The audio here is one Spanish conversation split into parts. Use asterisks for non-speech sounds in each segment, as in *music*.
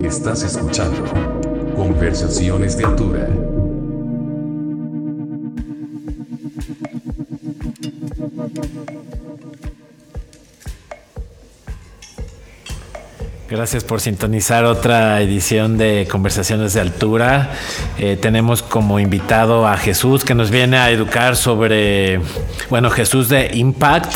Estás escuchando Conversaciones de Altura. Gracias por sintonizar otra edición de Conversaciones de Altura. Eh, tenemos como invitado a Jesús que nos viene a educar sobre, bueno, Jesús de Impact,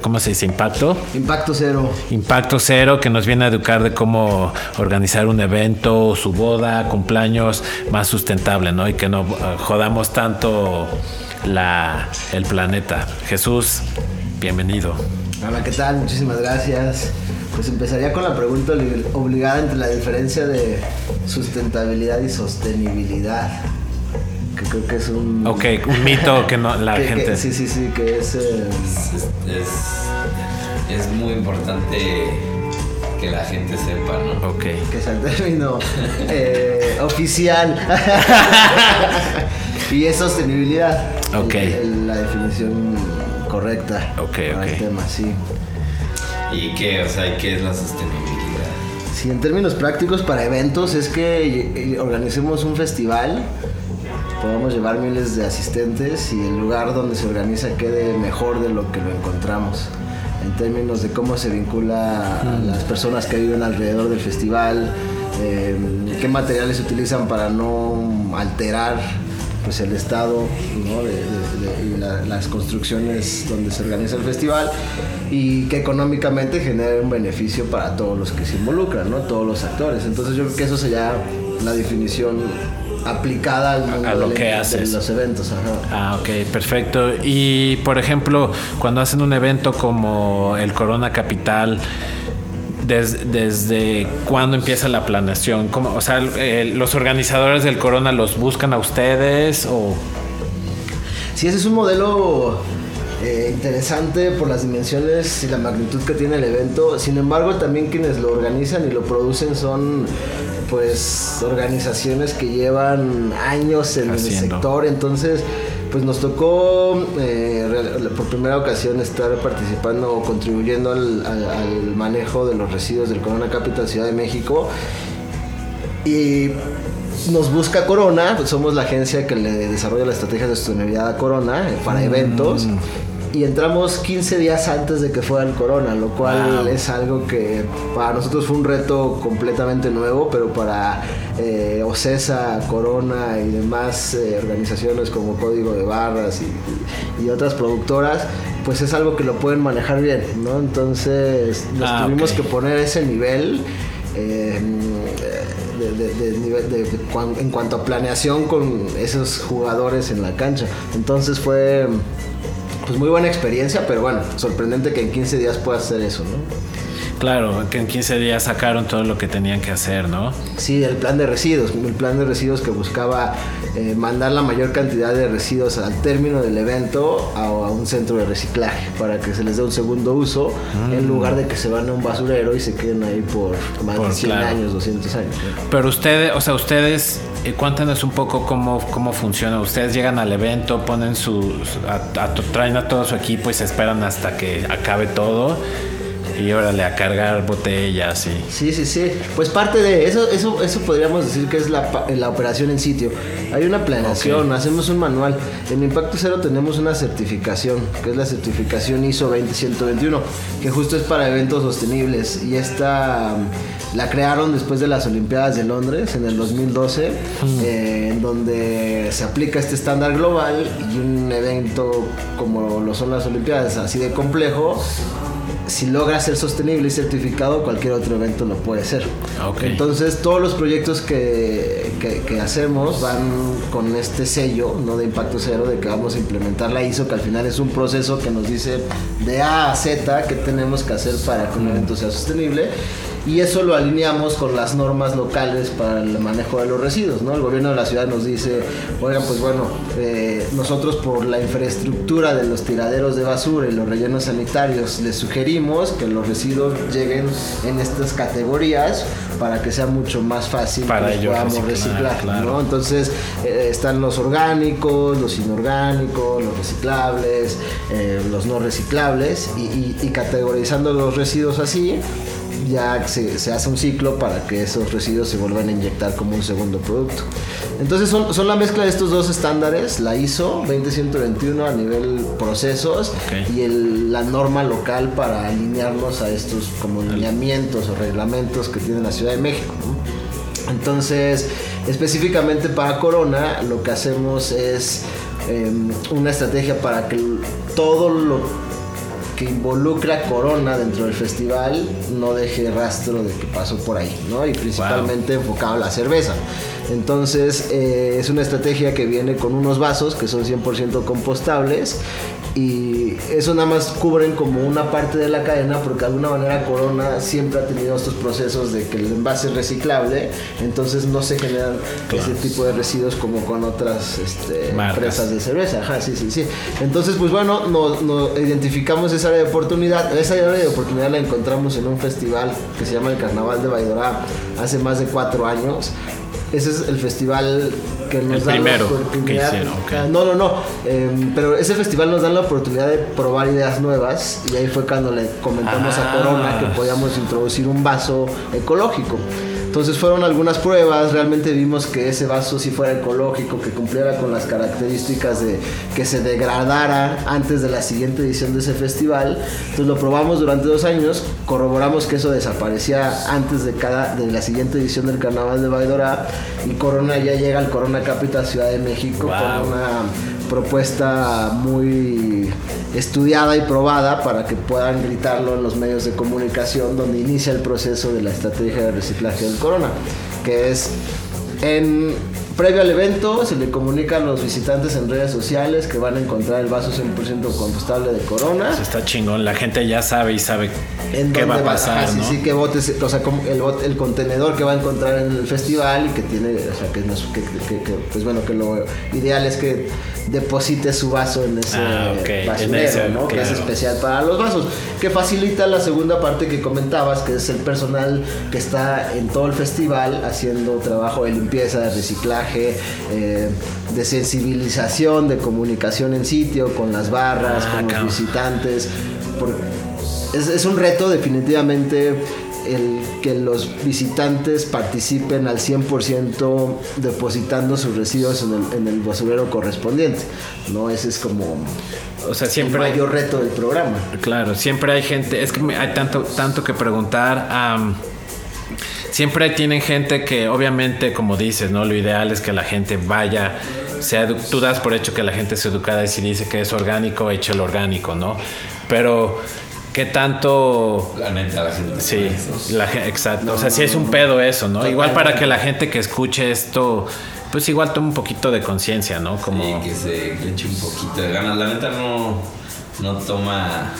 ¿cómo se dice? Impacto. Impacto cero. Impacto cero, que nos viene a educar de cómo organizar un evento, su boda, cumpleaños más sustentable, ¿no? Y que no eh, jodamos tanto la, el planeta. Jesús, bienvenido. Hola, ¿qué tal? Muchísimas gracias. Pues empezaría con la pregunta obligada entre la diferencia de sustentabilidad y sostenibilidad. Que creo que es un. Ok, un mito que no, la *laughs* gente. sí, sí, sí, que es, eh, es, es. muy importante que la gente sepa, ¿no? Ok. Que es el término eh, *laughs* oficial. *laughs* y es sostenibilidad. Ok. la definición correcta. Ok, ok. El tema, sí. ¿Y qué? O sea, ¿qué es la sostenibilidad? Sí, en términos prácticos para eventos es que organicemos un festival, podamos llevar miles de asistentes y el lugar donde se organiza quede mejor de lo que lo encontramos. En términos de cómo se vincula a las personas que viven alrededor del festival, eh, qué materiales se utilizan para no alterar pues el estado y las construcciones donde se organiza el festival y que económicamente genere un beneficio para todos los que se involucran, ¿no? todos los actores. Entonces yo creo que eso sería la definición aplicada al mundo a lo de, que haces. los eventos. Ah, ok, perfecto. Y por ejemplo, cuando hacen un evento como el Corona Capital, desde cuándo empieza la planeación? ¿Cómo, o sea, los organizadores del Corona los buscan a ustedes o... Sí, ese es un modelo eh, interesante por las dimensiones y la magnitud que tiene el evento. Sin embargo, también quienes lo organizan y lo producen son pues organizaciones que llevan años en el sector. Entonces, pues nos tocó eh, por primera ocasión estar participando o contribuyendo al, manejo de los residuos del Corona Capital Ciudad de México. Y nos busca Corona, pues somos la agencia que le desarrolla la estrategia de sostenibilidad a Corona eh, para mm. Y entramos 15 días antes de que fuera el corona, lo cual es algo que para nosotros fue un reto completamente nuevo, pero para eh, OCESA, Corona y demás eh, organizaciones como Código de Barras y, otras productoras, pues es algo que lo pueden manejar bien, ¿no? Entonces nos ah, tuvimos que poner ese nivel. Eh, en cuanto a planeación con esos jugadores en la cancha. Entonces fue pues muy buena experiencia, pero bueno, sorprendente que en 15 días puedas hacer eso, ¿no? Claro, que en 15 días sacaron todo lo que tenían que hacer, ¿no? Sí, el plan de residuos, el plan de residuos que buscaba eh, mandar la mayor cantidad de residuos al término del evento a, un centro de reciclaje para que se les dé un segundo uso mm. en lugar de que se van a un basurero y se queden ahí por más de 100 años, 200 años. Pero ustedes, o sea, ustedes eh, cuéntanos un poco cómo, cómo funciona. Ustedes llegan al evento, ponen su, traen a todo su equipo y se esperan hasta que acabe todo y órale a cargar botellas y sí sí sí. Pues parte de eso eso eso podríamos decir que es la, la operación en sitio. Hay una planeación hacemos un manual. En Impacto Cero tenemos una certificación que es la certificación ISO 20121 que justo es para eventos sostenibles. Y esta mm, la crearon después de las Olimpiadas de Londres en el 2012 mm. eh, en donde se aplica este estándar global y un evento como lo son las Olimpiadas así de complejo si logra ser sostenible y certificado, cualquier otro evento lo puede ser. Entonces, todos los proyectos que, que, hacemos van con este sello, no de impacto cero, de que vamos a implementar la ISO, que al final es un proceso que nos dice de A a Z qué tenemos que hacer para que un evento sea sostenible y eso lo alineamos con las normas locales para el manejo de los residuos. ¿no? El gobierno de la ciudad nos dice, oigan, pues bueno, eh, nosotros por la infraestructura de los tiraderos de basura y los rellenos sanitarios les sugerimos que los residuos lleguen en estas categorías para que sea mucho más fácil para que podamos reciclar. ¿no? Entonces eh, están los orgánicos, los inorgánicos, los reciclables, eh, los no reciclables y categorizando los residuos así ya se, se, hace un ciclo para que esos residuos se vuelvan a inyectar como un segundo producto. Entonces son, son la mezcla de estos dos estándares, la ISO 20121 a nivel procesos y el, la norma local para alinearnos a estos como lineamientos o reglamentos que tiene la Ciudad de México. Entonces, específicamente para Corona, lo que hacemos es em, una estrategia para que todo lo que involucra Corona dentro del festival no deje rastro de que pasó por ahí, ¿no? Y principalmente enfocado a la cerveza. Entonces eh, es una estrategia que viene con unos vasos que son 100% compostables y eso nada más cubren como una parte de la cadena porque de alguna manera Corona siempre ha tenido estos procesos de que el envase es reciclable, entonces no se generan ese tipo de residuos como con otras este, empresas de cerveza. Ajá, sí, sí, sí. Entonces, pues bueno, nos no identificamos esa área de oportunidad. Esa área de oportunidad la encontramos en un festival que se llama el Carnaval de Baidorá hace más de cuatro años ese es el festival que nos el da primero la oportunidad. que hicieron, okay. No, no, no. Eh, pero ese festival nos da la oportunidad de probar ideas nuevas y ahí fue cuando le comentamos Ah. a Corona que podíamos introducir un vaso ecológico. Entonces fueron algunas pruebas, realmente vimos que ese vaso sí fuera ecológico, que cumpliera con las características de que se degradara antes de la siguiente edición de ese festival. Entonces lo probamos durante dos años, corroboramos que eso desaparecía antes de cada de la siguiente edición del Carnaval de Baidora y Corona ya llega al Corona Capital Ciudad de México Wow. con una propuesta muy estudiada y probada para que puedan gritarlo en los medios de comunicación donde inicia el proceso de la estrategia de reciclaje del corona, que es en previo al evento se le comunica a los visitantes en redes sociales que van a encontrar el vaso 100% compostable de corona. Eso está chingón. La gente ya sabe y sabe En qué dónde va a pasar, sí, ¿no? sí, qué botes, o sea, como el, el contenedor que va a encontrar en el festival y que tiene, o sea, que, que- que- que, pues bueno, que lo ideal es que deposite su vaso en ese Ah, en ese, ¿no? Que es especial para los vasos, que facilita la segunda parte que comentabas, que es el personal que está en todo el festival haciendo trabajo de limpieza, de reciclaje, eh, de sensibilización, de comunicación en sitio, con las barras, Ah, con los visitantes. por- es, es un reto definitivamente el que los visitantes participen al 100% depositando sus residuos en el, en el basurero correspondiente. ¿no? Ese es como O sea, el siempre. mayor reto del programa. Claro, siempre hay gente, es que hay tanto, tanto que preguntar. am, siempre tienen gente que, obviamente, como dices, ¿no? Lo ideal es que la gente vaya, sea, tú das por hecho que la gente es educada y si dice que es orgánico, eche el orgánico, ¿no? Pero, ¿qué tanto La gente. Sí, la exacto. o sea, sí es un pedo eso, ¿no? Igual para que la gente que escuche esto, pues igual tome un poquito de conciencia, ¿no? Como Sí, que se eche un poquito de ganas. La neta no, no toma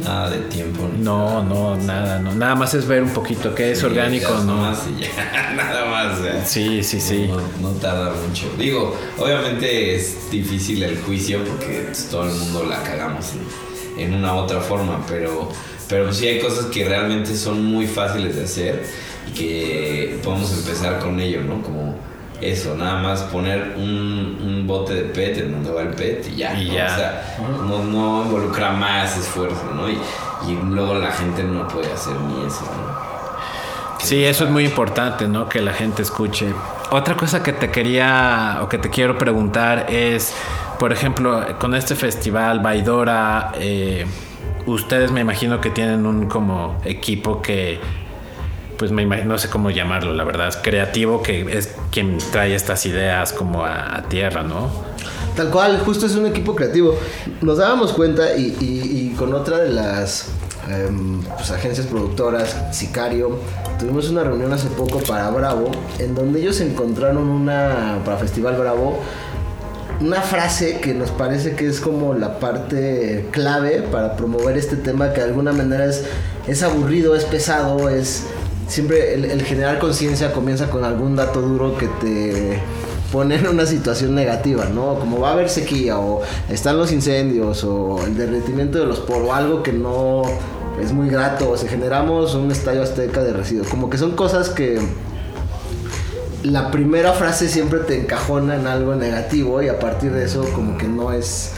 nada de tiempo. no, no, nada, no. Nada más es ver un poquito qué es Sí, orgánico, ¿no? nomás y ya, *laughs* nada más. Sí, sí, sí. No, no tarda mucho. Digo, obviamente es difícil el juicio porque pues, todo el mundo la cagamos en, en una u otra forma, pero, pero sí hay cosas que realmente son muy fáciles de hacer y que podemos empezar con ello, ¿no? Como eso, nada más poner un, un bote de PET en donde va el PET y ya. Y ¿no? ya. O sea, no, no involucra más esfuerzo, ¿no? Y, y luego la gente no puede hacer ni eso, ¿no? Sí, eso es muy importante, ¿no? Que la gente escuche. Otra cosa que te quería o que te quiero preguntar es, por ejemplo, con este festival Baidora, eh, ustedes me imagino que tienen un como equipo que, pues me imagino, no sé cómo llamarlo, la verdad, creativo, que es quien trae estas ideas como a, tierra, ¿no? Tal cual, justo es un equipo creativo. Nos dábamos cuenta y con otra de las em, pues, agencias productoras, Sicario, tuvimos una reunión hace poco para Bravo, en donde ellos encontraron una, para Festival Bravo, una frase que nos parece que es como la parte clave para promover este tema que de alguna manera es, es aburrido, es pesado, es siempre el, el generar conciencia comienza con algún dato duro que te pone en una situación negativa, ¿no? Como va a haber sequía o están los incendios o el derretimiento de los polos, algo que no es muy grato, o sea, generamos un estadio azteca de residuos, como que son cosas que la primera frase siempre te encajona en algo negativo y a partir de eso como que no es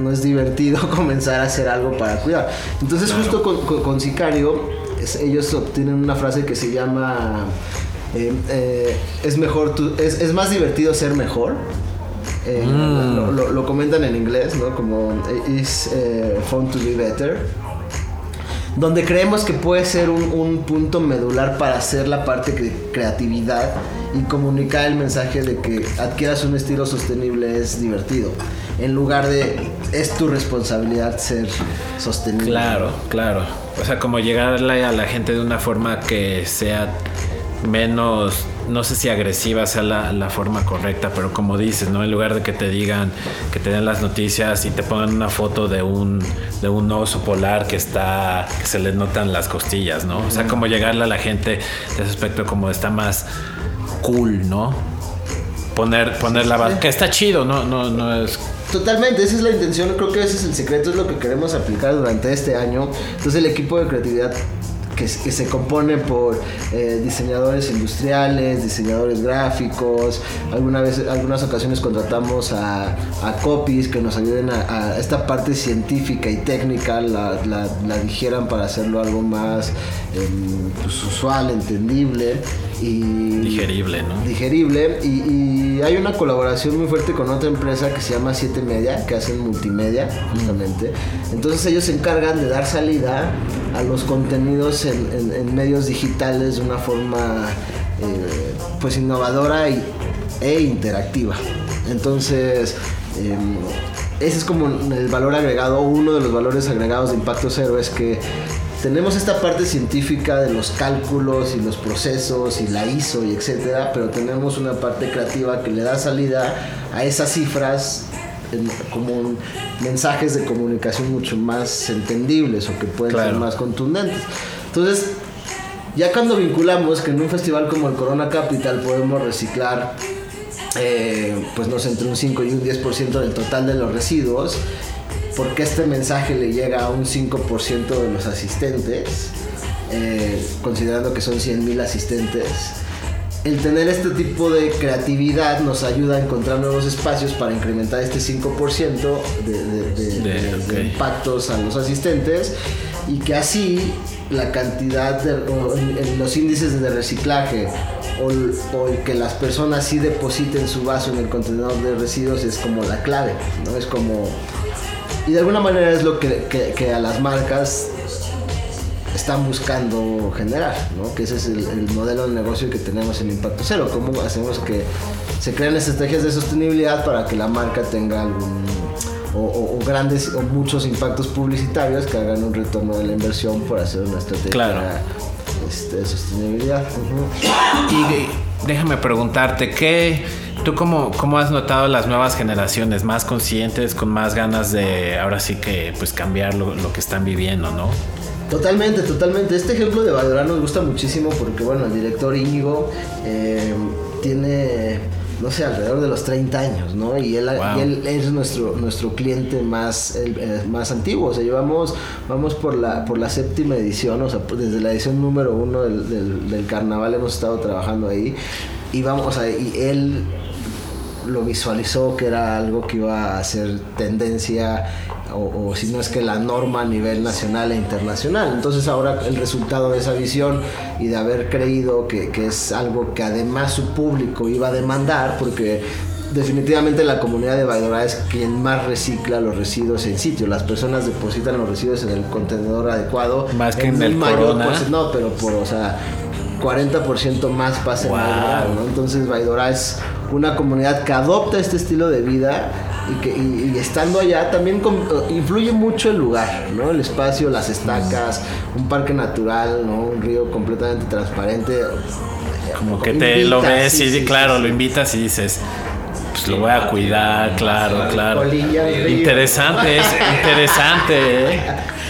no es divertido *laughs* comenzar a hacer algo para cuidar. Entonces justo con, con- con Sicario ellos obtienen una frase que se llama eh, eh, es mejor tu- es, es más divertido ser mejor. Eh, Mm. lo, lo- lo comentan en inglés, ¿no? Como eh, is fun to be better donde creemos que puede ser un, un punto medular para hacer la parte de creatividad y comunicar el mensaje de que adquieras un estilo sostenible es divertido, en lugar de es tu responsabilidad ser sostenible. Claro, claro. O sea, como llegarle a la gente de una forma que sea menos, no sé si agresiva sea la, la forma correcta, pero como dices, ¿no? En lugar de que te digan, que te den las noticias y te pongan una foto de un, de un oso polar que está, que se le notan las costillas, ¿no? O sea, como llegarle a la gente de ese aspecto como está más cool, ¿no? Poner, poner la base, que está chido, no, no, no es Totalmente, esa es la intención, creo que ese es el secreto, es lo que queremos aplicar durante este año. Entonces el equipo de creatividad que, que se compone por eh, diseñadores industriales, diseñadores gráficos, alguna vez, algunas ocasiones contratamos a, a copies que nos ayuden a, a esta parte científica y técnica, la, la- la digieran para hacerlo algo más em, pues, usual, entendible y digerible, ¿no? digerible. Y, y hay una colaboración muy fuerte con otra empresa que se llama 7 Media que hacen multimedia justamente. Entonces ellos se encargan de dar salida a los contenidos en, medios digitales de una forma eh, pues innovadora y, e interactiva. Entonces em, ese es como el valor agregado, uno de los valores agregados de Impacto Cero es que tenemos esta parte científica de los cálculos y los procesos y la ISO y etcétera, pero tenemos una parte creativa que le da salida a esas cifras como mensajes de comunicación mucho más entendibles o que pueden ser Claro. más contundentes. Entonces, ya cuando vinculamos que en un festival como el Corona Capital podemos reciclar eh, pues no sé, entre un 5 y un 10% del total de los residuos, porque este mensaje le llega a un 5% de los asistentes, eh, considerando que son 100.000 asistentes. El tener este tipo de creatividad nos ayuda a encontrar nuevos espacios para incrementar este 5% de, de- impactos a los asistentes y que así la cantidad de o en- en los índices de reciclaje o, que las personas sí depositen su vaso en el contenedor de residuos es como la clave, ¿no? Es como... Y de alguna manera es lo que, que- que a las marcas están buscando generar, ¿no? Que ese es el, el modelo de negocio que tenemos en Impacto Cero. ¿Cómo hacemos que se crean estrategias de sostenibilidad para que la marca tenga algún o, o- o grandes o muchos impactos publicitarios que hagan un retorno de la inversión por hacer una estrategia Claro. este, de sostenibilidad? Ujú. Y déjame preguntarte, ¿qué, ¿tú cómo, cómo has notado las nuevas generaciones más conscientes, con más ganas de ahora sí que pues cambiar lo, lo que están viviendo, ¿no? Totalmente, totalmente. Este ejemplo de Valorán nos gusta muchísimo porque, bueno, el director Íñigo eh, tiene, no sé, alrededor de los 30 años, ¿no? Y él, Wow. y él es nuestro, nuestro cliente más, el- eh, más antiguo. O sea, llevamos, vamos por la, por la séptima edición, o sea, pues, desde la edición número uno del, del- del carnaval hemos estado trabajando ahí. Y vamos, o sea, y él lo visualizó que era algo que iba a ser tendencia o, o si no es que la norma a nivel nacional e internacional. Entonces ahora el resultado de esa visión y de haber creído que, que es algo que además su público iba a demandar, porque definitivamente la comunidad de Baidora es quien más recicla los residuos en sitio. Las personas depositan los residuos en el contenedor adecuado. Más que en un el mayor no, pero por, o sea, 40% más pasa en Wow. Baidora, ¿no? Entonces Baidora es una comunidad que adopta este estilo de vida y que y, y estando allá también com- influye mucho el lugar, ¿no? El espacio, las estacas, un parque natural, ¿no? Un río completamente transparente. Como que te lo ves sí, y sí, claro, sí, lo invitas y dices, pues lo voy a cuidar, claro, claro. Interesante, es interesante, ¿eh?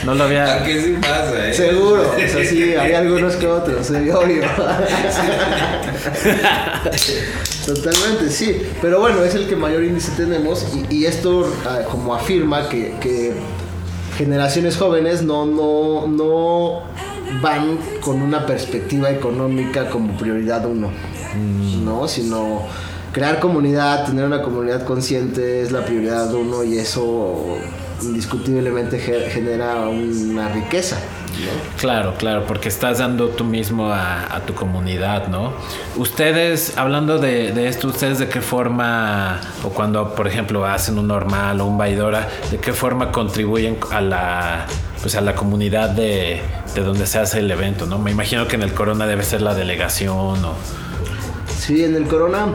No lo había... ¿A qué sí pasa, eh? Seguro, o sea, sí, hay *laughs* algunos que otros, sí, obvio. *laughs* Totalmente, sí. Pero bueno, es el que mayor índice tenemos y, y esto ah, como afirma que, que generaciones jóvenes no, no, no van con una perspectiva económica como prioridad uno, ¿no? Sino crear comunidad, tener una comunidad consciente es la prioridad uno y eso indiscutiblemente ge- genera una riqueza. Claro, claro, porque estás dando tú mismo a, tu comunidad, ¿no? Ustedes, hablando de, esto, ¿ustedes de qué forma, o cuando, por ejemplo, hacen un normal o un vaidora, de qué forma contribuyen a la, pues a la comunidad de, donde se hace el evento, ¿no? Me imagino que en el Corona debe ser la delegación o... Sí, en el Corona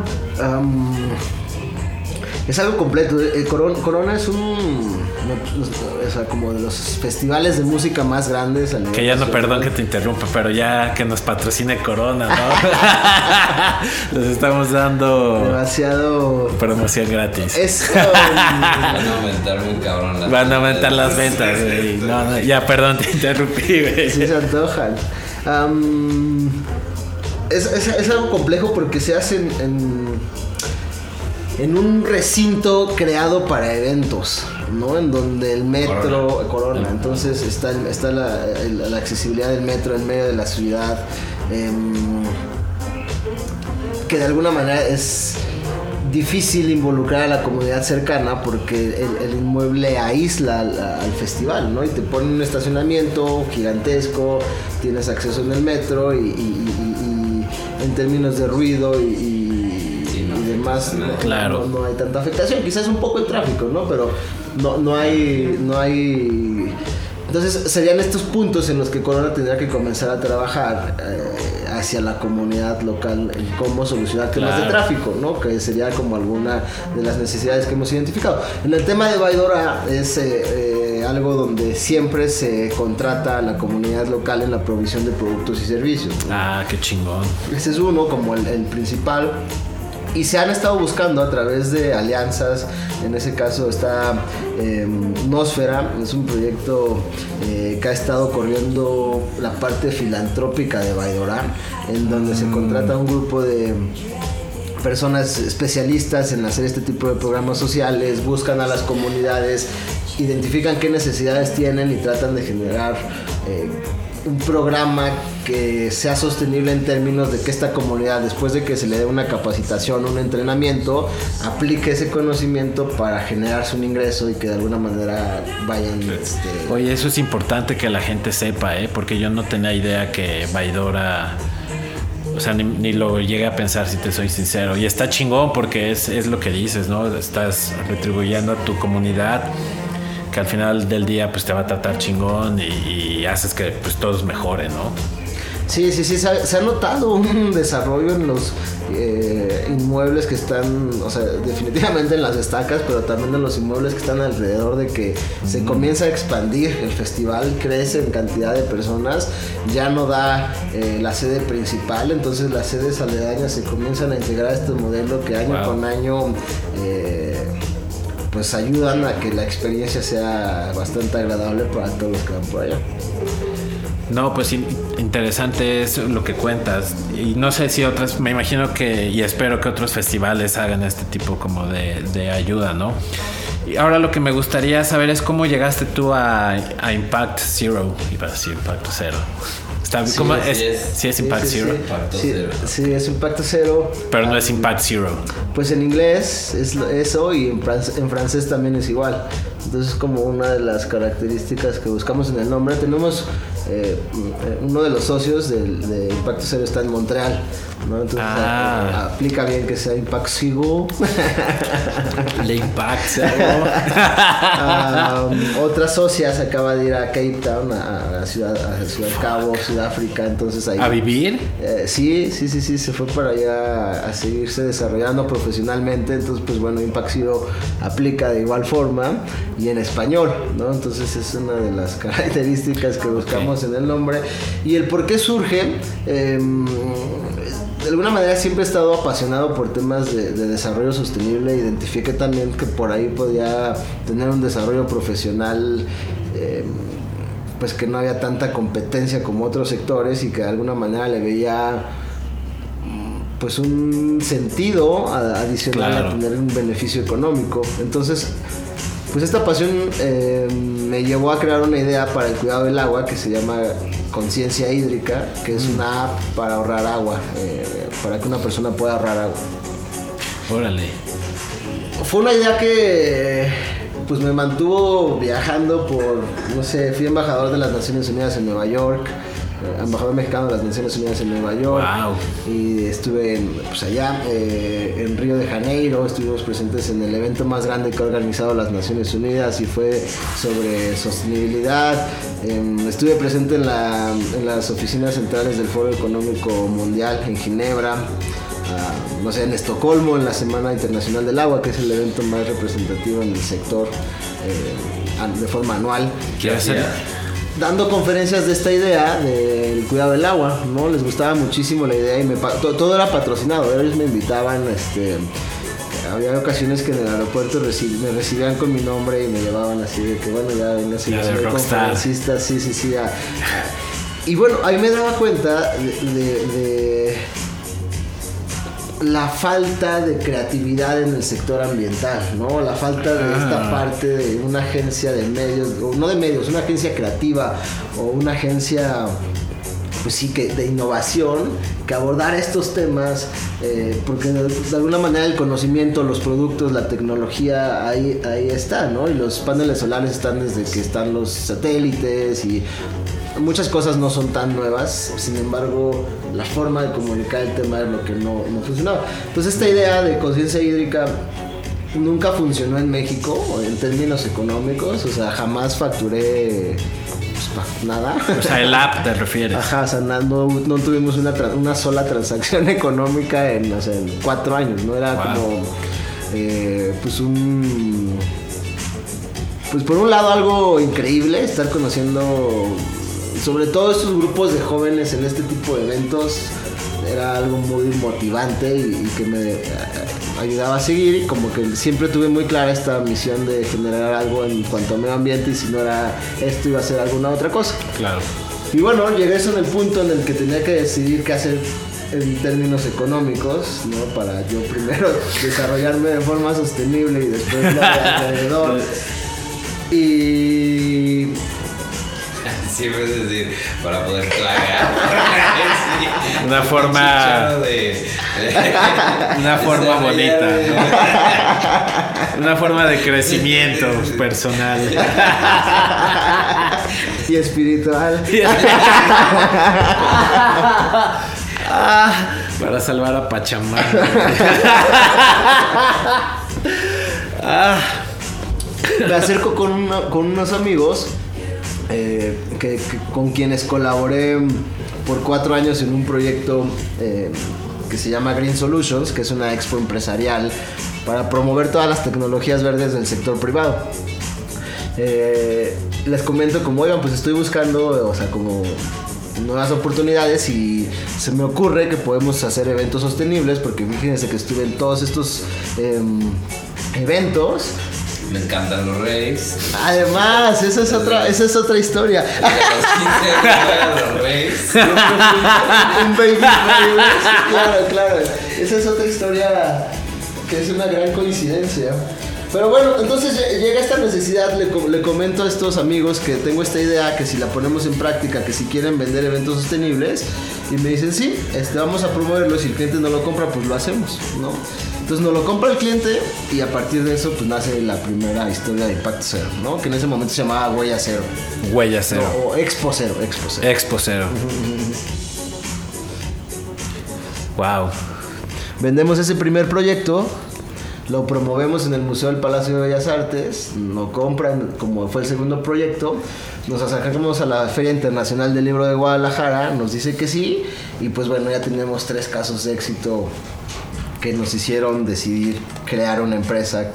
es algo completo. El Corona, es un. O sea, como de los festivales de música más grandes. que ya no, perdón que te interrumpa, pero ya que nos patrocine Corona, ¿no? *laughs* Les estamos dando. Demasiado. Promoción gratis. Es. *laughs* Van a aumentar muy cabrón las Van a aumentar las ventas, No, ya, perdón, te interrumpí, güey. Sí, se antojan. es, es, algo complejo porque se hacen en en un recinto creado para eventos, ¿no? En donde el metro, Corona, entonces está, está la, accesibilidad del metro en medio de la ciudad, em, que de alguna manera es difícil involucrar a la comunidad cercana porque el, inmueble aísla al, festival, ¿no? Y te ponen un estacionamiento gigantesco, tienes acceso en el metro y, en términos de ruido y más claro. no, hay tanta afectación. Quizás un poco el tráfico, ¿no? Pero no, no hay. No hay. Entonces serían estos puntos en los que Corona tendría que comenzar a trabajar eh, hacia la comunidad local en cómo solucionar temas de tráfico, ¿no? Que sería como alguna de las necesidades que hemos identificado. En el tema de Baidora es eh, eh, algo donde siempre se contrata a la comunidad local en la provisión de productos y servicios. Ah, qué chingón. Ese es uno, como el, el principal y se han estado buscando a través de alianzas. En ese caso está eh, Nosfera, es un proyecto eh, que ha estado corriendo la parte filantrópica de Baidora, en donde se contrata un grupo de personas especialistas en hacer este tipo de programas sociales, buscan a las comunidades, identifican qué necesidades tienen y tratan de generar eh, un programa que sea sostenible en términos de que esta comunidad, después de que se le dé una capacitación, un entrenamiento, aplique ese conocimiento para generarse un ingreso y que de alguna manera vayan... Este... Oye, eso es importante que la gente sepa, ¿eh? porque yo no tenía idea que Baidora... O sea, ni, lo llegué a pensar, si te soy sincero. Y está chingón porque es, es lo que dices, ¿no? Estás retribuyendo a tu comunidad que al final del día pues te va a tratar chingón y, haces que pues todos mejoren, ¿no? Sí, sí, sí, se ha, notado un *laughs* desarrollo en los eh, inmuebles que están, o sea, definitivamente en las estacas, pero también en los inmuebles que están alrededor de que se comienza a expandir, el festival crece en cantidad de personas, ya no da eh, la sede principal, entonces las sedes aledañas se comienzan a integrar a este modelo que año con año... Eh, pues ayudan a que la experiencia sea bastante agradable para todos los que van por allá. No, pues interesante es lo que cuentas. Y no sé si otras, me imagino que, y espero que otros festivales hagan este tipo como de, de ayuda, ¿no? Y ahora lo que me gustaría saber es cómo llegaste tú a, a Impact Zero, iba a decir Impacto Cero sí, es, es, Impact Zero. Sí, es Impacto Cero. Pero no es Impact Zero. Pues en inglés es eso y en, en francés también es igual. Entonces es como una de las características que buscamos en el nombre. Tenemos eh, uno de los socios de, de Impacto Cero está en Montreal. Entonces ah. aplica bien que sea Impact Sigo. *laughs* Le Impact um, *laughs* otra socia se acaba de ir a Cape Town, a, Ciudad, a Ciudad Cabo, Sudáfrica. Entonces ahí, ¿A vivir? Eh, sí, sí, sí, sí. Se fue para allá a seguirse desarrollando profesionalmente. Entonces, pues bueno, Impact Zero aplica de igual forma y en español, ¿no? Entonces es una de las *laughs* características que buscamos en el nombre. Y el por qué surge. Eh, de alguna manera siempre he estado apasionado por temas de, desarrollo sostenible. Identifiqué también que por ahí podía tener un desarrollo profesional. Eh, pues que no había tanta competencia como otros sectores y que de alguna manera le veía pues un sentido adicional a tener un beneficio económico. Entonces, pues esta pasión eh, me llevó a crear una idea para el cuidado del agua que se llama Conciencia Hídrica, que es una app para ahorrar agua, eh, para que una persona pueda ahorrar agua. Órale. Fue una idea que pues me mantuvo viajando por, no sé, fui embajador de las Naciones Unidas en Nueva York, embajador mexicano de las Naciones Unidas en Nueva York. Wow. Y estuve en, pues allá, eh, en Río de Janeiro, estuvimos presentes en el evento más grande que ha organizado las Naciones Unidas y fue sobre sostenibilidad. Em, estuve presente en, la- en las oficinas centrales del Foro Económico Mundial en Ginebra. ah, no sé, en Estocolmo, en la Semana Internacional del Agua, que es el evento más representativo en el sector eh, de forma anual ¿Quieres hacer? Dando conferencias de esta idea del cuidado del agua, ¿no? Les gustaba muchísimo la idea y me pa- to- todo era patrocinado, ellos me invitaban, este había ocasiones que en el aeropuerto reci- me recibían con mi nombre y me llevaban así de que bueno, ya venga, si Ya yo conferencista, sí, sí, sí. a- y bueno, ahí me daba cuenta de- de- de la falta de creatividad en el sector ambiental, ¿no? La falta de esta Ah. parte de una agencia de medios, o no de medios, una agencia creativa o una agencia, pues sí, que de innovación que abordara estos temas, eh, porque de, de alguna manera el conocimiento, los productos, la tecnología, ahí, ahí está, ¿no? Y los paneles solares están desde que están los satélites y muchas cosas no son tan nuevas, sin embargo, la forma de comunicar el tema es lo que no, no funcionaba. Entonces, esta idea de conciencia hídrica nunca funcionó en México en términos económicos, o sea, jamás facturé pues, nada. O sea, el app te refieres. *laughs* Ajá, o sea, no, no tuvimos una, una sola transacción *laughs* económica en, o sea, en cuatro años, ¿no? Era Wow. como, eh, pues un... Pues por un lado algo increíble, estar conociendo sobre todo estos grupos de jóvenes en este tipo de eventos, era algo muy motivante y, y que me eh, ayudaba a seguir y como que siempre tuve muy clara esta misión de generar algo en cuanto a medio ambiente y si no era esto iba a ser alguna otra cosa. Claro. Y bueno, llegué a eso en el punto en el que tenía que decidir qué hacer en términos económicos, ¿no? Para yo primero *laughs* desarrollarme de forma sostenible y después de alrededor. *laughs* Y Siempre es decir, para poder tragar. *laughs* Sí. Una Un forma- de- *laughs* Una forma bonita. *laughs* Una forma de crecimiento personal. y espiritual. Para salvar a Pachamama. Me acerco con, una- con unos amigos eh, que, con quienes colaboré por cuatro años en un proyecto eh, que se llama Green Solutions, que es una expo empresarial para promover todas las tecnologías verdes del sector privado. Eh, les comento como, oigan, pues estoy buscando, o sea, como nuevas oportunidades y se me ocurre que podemos hacer eventos sostenibles porque fíjense que estuve en todos estos em, eventos Me encantan los reyes. Además, esa es otra, esa es otra historia. A los 15 años de los reyes. *laughs* Un baby. Claro, claro. Esa es otra historia que es una gran coincidencia. Pero bueno, entonces lle- llega esta necesidad, le comento a estos amigos que tengo esta idea, que si la ponemos en práctica, que si quieren vender eventos sostenibles, y me dicen, sí, este, vamos a promoverlo, si el cliente no lo compra, pues lo hacemos, ¿no? Entonces no lo compra el cliente y a partir de eso pues nace la primera historia de Impacto Cero, ¿no? Que en ese momento se llamaba Huella Cero. Huella cero. No, o Expo Cero, Expo Cero. Expo cero. Wow. Vendemos ese primer proyecto, lo promovemos en el Museo del Palacio de Bellas Artes, lo compran como fue el segundo proyecto, nos acercamos a la Feria Internacional del Libro de Guadalajara, nos dice que sí, y pues bueno, ya tenemos tres casos de éxito que nos hicieron decidir crear una empresa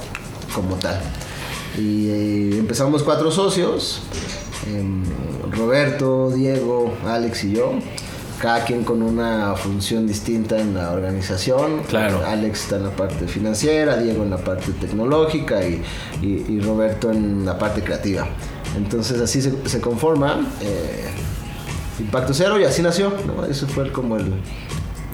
como tal. Y eh, empezamos cuatro socios, em, Roberto, Diego, Alex y yo, cada quien con una función distinta en la organización. Claro. Alex está en la parte financiera, Diego en la parte tecnológica y, y- y Roberto en la parte creativa. Entonces así se, se conforma eh, Impacto Cero y así nació. ¿no? Eso fue como el...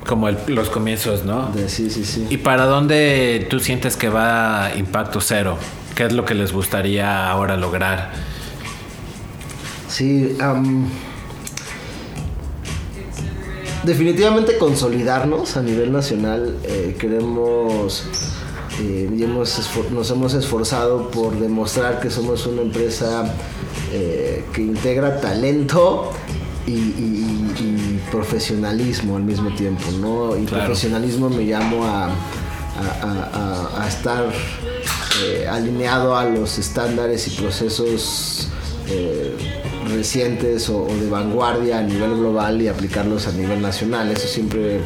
Como el- los comienzos, ¿no? de- sí, sí, sí. ¿Y para dónde tú sientes que va Impacto Cero? ¿Qué es lo que les gustaría ahora lograr? Sí, am, definitivamente consolidarnos a nivel nacional. eh, queremos eh, y hemos nos hemos esforzado por demostrar que somos una empresa eh, que integra talento y, profesionalismo al mismo tiempo, ¿no? Y profesionalismo me llamo a, estar eh, alineado a los estándares y procesos recientes o, de vanguardia a nivel global y aplicarlos a nivel nacional. Eso siempre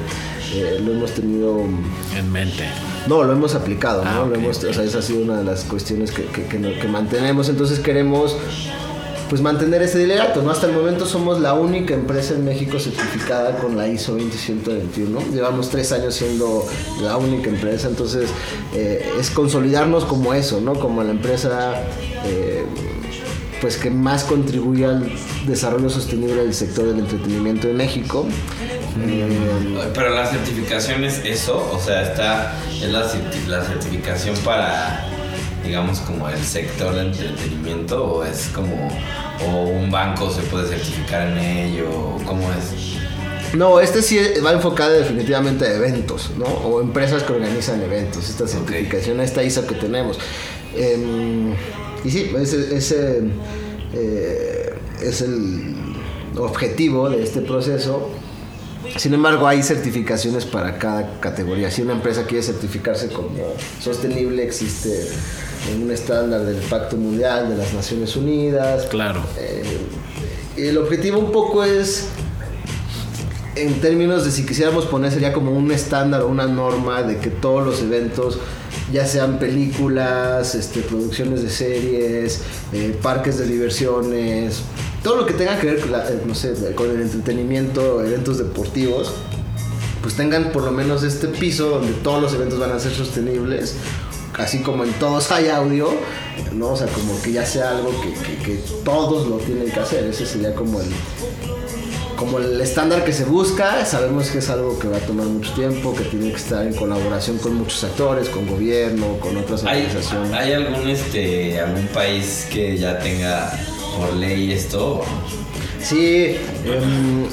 lo hemos tenido en mente. No, lo hemos aplicado, ¿no? Ah, hemos, O sea, esa ha sido una de las cuestiones que, que, mantenemos. Entonces queremos pues mantener ese liderato, ¿no? Hasta el momento somos la única empresa en México certificada con la ISO 20121. Llevamos tres años siendo la única empresa, entonces eh, es consolidarnos como eso, ¿no? Como la empresa eh, pues que más contribuye al desarrollo sostenible del sector del entretenimiento en México. Pero la certificación es eso, o sea, está es la, la certificación para digamos como el sector del entretenimiento o es como o un banco se puede certificar en ello, ¿cómo es? No, este sí va enfocado definitivamente a eventos, ¿no? O empresas que organizan eventos, esta certificación, esta ISO que tenemos. Em, y sí, ese, ese eh, es el objetivo de este proceso. Sin embargo, hay certificaciones para cada categoría. Si una empresa quiere certificarse como sostenible, existe un estándar del Pacto Mundial de las Naciones Unidas. Claro. Eh, el objetivo un poco es, en términos de si quisiéramos poner, sería como un estándar o una norma de que todos los eventos ya sean películas, este, producciones de series, eh, parques de diversiones, todo lo que tenga que ver con, eh, con el entretenimiento, eventos deportivos, pues tengan por lo menos este piso donde todos los eventos van a ser sostenibles, así como en todos hay audio, ¿no? O sea, como que ya sea algo que, que todos lo tienen que hacer, ese sería como el, como el estándar que se busca, sabemos que es algo que va a tomar mucho tiempo, que tiene que estar en colaboración con muchos actores, con gobierno, con otras organizaciones. ¿Hay algún, este, algún país que ya tenga por ley esto? Sí, em,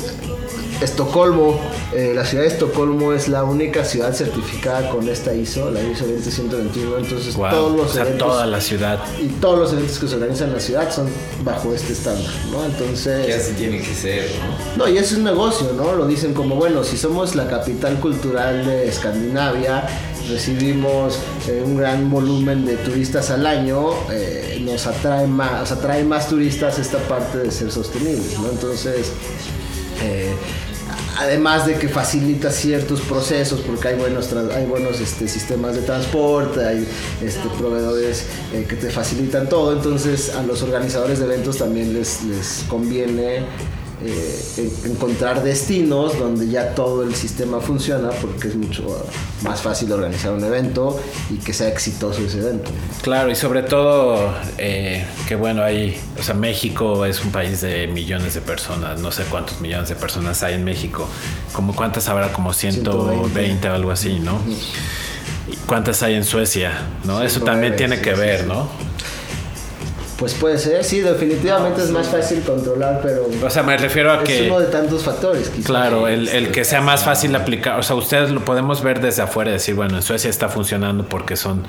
Estocolmo, eh, la ciudad de Estocolmo es la única ciudad certificada con esta ISO, la ISO 20121. Entonces, todos los eventos. toda la ciudad. Y todos los eventos que se organizan en la ciudad son bajo este estándar, ¿no? Entonces. ¿Qué así tiene que ser, ¿no? No, y es un negocio, ¿no? Lo dicen como, bueno, si somos la capital cultural de Escandinavia, recibimos eh, un gran volumen de turistas al año, eh, nos atrae más, atrae más turistas esta parte de ser sostenibles. Entonces. Eh, además de que facilita ciertos procesos porque hay buenos hay buenos este, sistemas de transporte hay este, proveedores que te facilitan todo entonces a los organizadores de eventos también les, les conviene eh, encontrar destinos donde ya todo el sistema funciona porque es mucho más fácil organizar un evento y que sea exitoso ese evento. Claro, y sobre todo eh, que bueno, hay, o sea, México es un país de millones de personas, no sé cuántos millones de personas hay en México, como cuántas habrá, como 120, o algo así, ¿no? ¿Cuántas hay en Suecia? ¿no? Eso también tiene que ver, ¿no? Pues puede ser, sí, definitivamente es más fácil controlar, pero... O sea, me refiero a que... Es uno de tantos factores. Claro, el, que sea más fácil aplicar, o sea, ustedes lo podemos ver desde afuera y decir, bueno, en Suecia está funcionando porque son...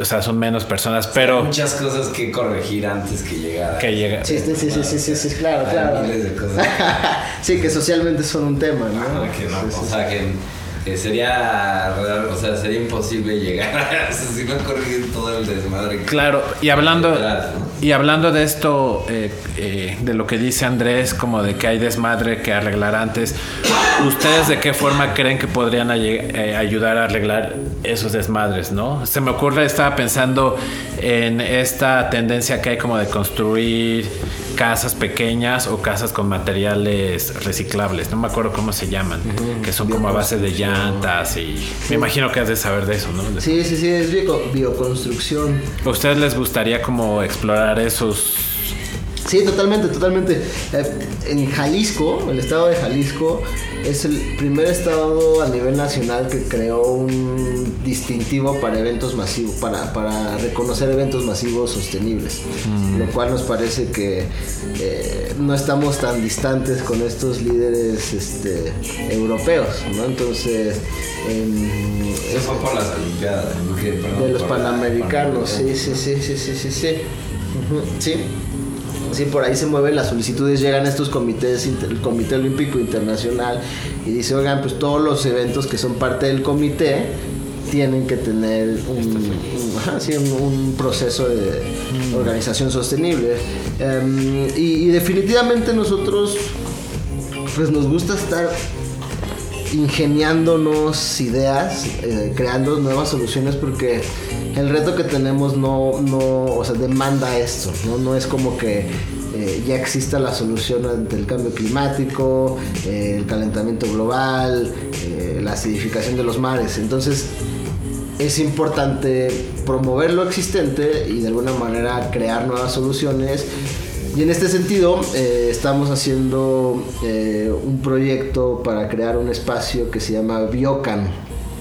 o sea, son menos personas, pero... muchas cosas que corregir antes que llegar. Que llega. Sí, sí, sí, sí, sí, sí, claro, claro. Miles de cosas. *laughs* sí, que socialmente son un tema, ¿no? que no, o sea, que sería o sea, sería imposible llegar a *laughs* si no corrigen todo el desmadre. Claro, y hablando y hablando de esto eh, eh, de lo que dice Andrés como de que hay desmadre que arreglar antes, ¿ustedes de qué forma creen que podrían eh, ayudar a arreglar esos desmadres, no? Se me ocurre estaba pensando en esta tendencia que hay como de construir casas pequeñas o casas con materiales reciclables, no me acuerdo cómo se llaman, que son como a base de llantas y me imagino que has de saber de eso, ¿no? Sí, sí, sí, es bioconstrucción. ¿A ustedes les gustaría como explorar esos Sí, totalmente, totalmente. Eh, en Jalisco, el estado de Jalisco, es el primer estado a nivel nacional que creó un distintivo para eventos masivos, para, para reconocer eventos masivos sostenibles. Lo cual nos parece que eh, no estamos tan distantes con estos líderes este, europeos, ¿no? Entonces... Eso fue por las Olimpiadas. de los panamericanos, sí, sí, sí, sí, sí, sí, sí. Sí. Sí, por ahí se mueven las solicitudes, llegan estos comités, el Comité Olímpico Internacional, y dice, oigan, pues todos los eventos que son parte del comité tienen que tener un, *laughs* sí, un- un proceso de organización sostenible. Em, y, y definitivamente nosotros, pues nos gusta estar ingeniándonos ideas, eh, creando nuevas soluciones porque el reto que tenemos no, no o sea, demanda esto, ¿no? No es como que eh, ya exista la solución ante el cambio climático, eh, el calentamiento global, eh, la acidificación de los mares. Entonces, es importante promover lo existente y de alguna manera crear nuevas soluciones. Y en este sentido, estamos haciendo un proyecto para crear un espacio que se llama Biocan.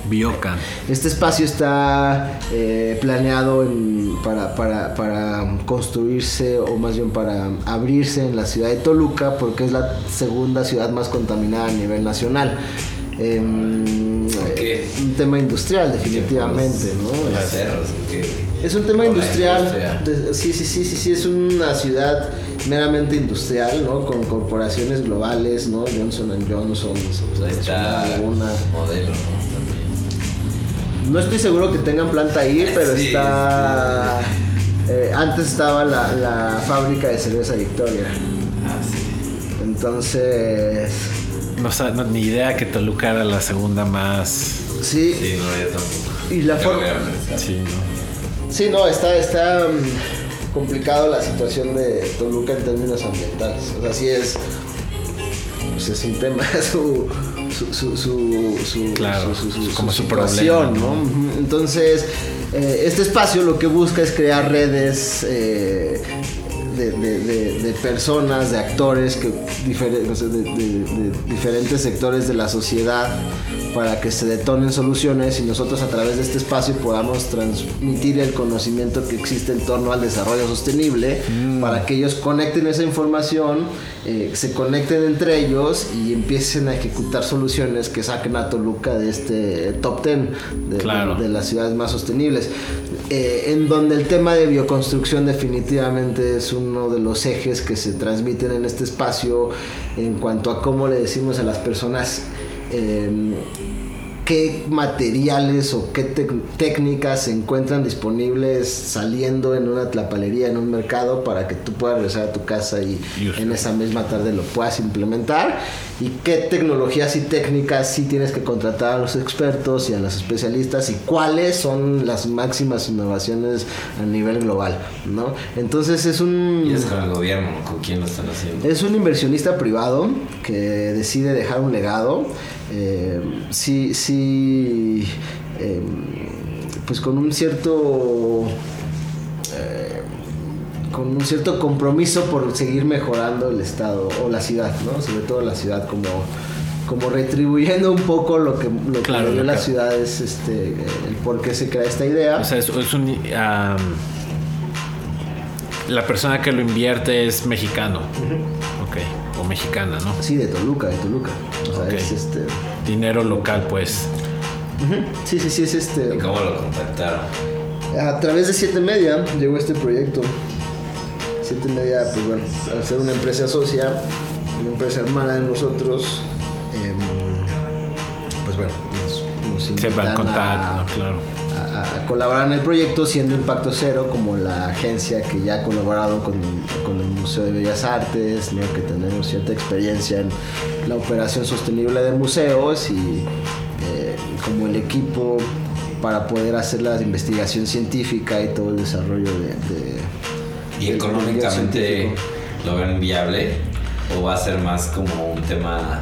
Biocan. Este espacio está eh, planeado en- para, para- para construirse o más bien para abrirse en la ciudad de Toluca porque es la segunda ciudad más contaminada a nivel nacional. Em, ¿Por qué? eh, un tema industrial definitivamente, Por ¿no? cerros, ¿o? Es un tema industrial. industria. sí, sí, sí, sí, sí, es una ciudad meramente industrial, ¿no? Con corporaciones globales, ¿no? Johnson Johnson, Pues está alguna. modelo, ¿no? No estoy seguro que tengan planta ahí, pero Sí, está. eh, antes estaba la, la fábrica de cerveza Victoria. Ah, sí. Entonces. No, sa- no, ni idea que Toluca era la segunda más. Sí, Sí, no, yo tampoco. Y la forma-. Sí, ¿no? sí, no, está, está mm, complicado la situación de Toluca en términos ambientales. O sea, sí es. Pues es un tema, *laughs* su. Su, su, su, su- Claro, su- como situación, problema, ¿no? Entonces, eh, este espacio lo que busca es crear redes eh, de, de- de- personas, de actores, que difere- o sea, de, diferentes sectores de la sociedad para que se detonen soluciones y nosotros a través de este espacio podamos transmitir el conocimiento que existe en torno al desarrollo sostenible para que ellos conecten esa información, eh, se conecten entre ellos y empiecen a ejecutar soluciones que saquen a Toluca de este top 10 de, Claro. de- de las ciudades más sostenibles. Eh, en donde el tema de bioconstrucción definitivamente es uno de los ejes que se transmiten en este espacio en cuanto a cómo le decimos a las personas eh, qué materiales o qué técnicas se encuentran disponibles saliendo en una tlapalería, en un mercado, para que tú puedas regresar a tu casa y usted. en esa misma tarde lo puedas implementar. Y qué tecnologías y técnicas sí tienes que contratar a los expertos y a los especialistas y cuáles son las máximas innovaciones a nivel global, ¿no? Entonces es un... Y es con el gobierno, ¿no? ¿con quién lo están haciendo? Es un inversionista privado que decide dejar un legado. eh, sí, sí, eh, pues con un cierto, eh, con un cierto compromiso por seguir mejorando el estado o la ciudad, ¿no? Sobre todo la ciudad como como retribuyendo un poco lo que lo Claro, que dio lo la que- ciudad es este el por qué se crea esta idea O sea, es, es un. la persona que lo invierte es mexicano. Ok. O mexicana, ¿no? sí de Toluca de Toluca o sea es este Dinero local, pues. sí sí sí es este ¿Y cómo lo contactaron? A través de Siete Media llegó este proyecto. Siete Media, pues bueno, al ser una empresa socia, una empresa hermana de nosotros, em, pues bueno, nos, nos Se va a contar, a, ¿no? claro. Colaborar en el proyecto, siendo Impacto Cero como la agencia que ya ha colaborado con, con el Museo de Bellas Artes, ¿no? que tenemos cierta experiencia en la operación sostenible de museos y eh, como el equipo para poder hacer la investigación científica y todo el desarrollo de... de- ¿Y económicamente lo ven viable? ¿O va a ser más como un tema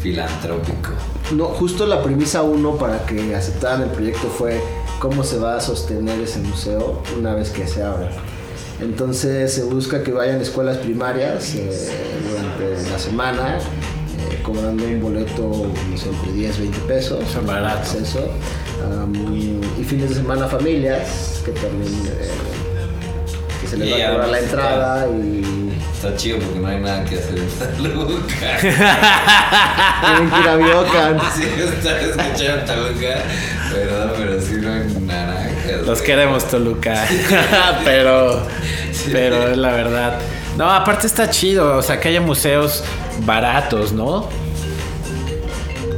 filantrópico? No, justo la premisa uno para que aceptaran el proyecto fue cómo se va a sostener ese museo una vez que se abra. Entonces se busca que vayan a escuelas primarias eh, durante la semana, eh, cobrando un boleto no sé, entre 10, 20 pesos. Son barato. Acceso. Am, y fines de semana familias, que también eh, que se les va a cobrar la entrada y Está chido porque no hay nada que hacer en Toluca. *laughs* tienen que ir a Biocan. *laughs* Sí, está escuchando Toluca. Perdón, pero sí hay naranjas. Los queremos, Toluca. *laughs* pero, pero es la verdad. No, aparte está chido. O sea, que haya museos baratos, ¿no?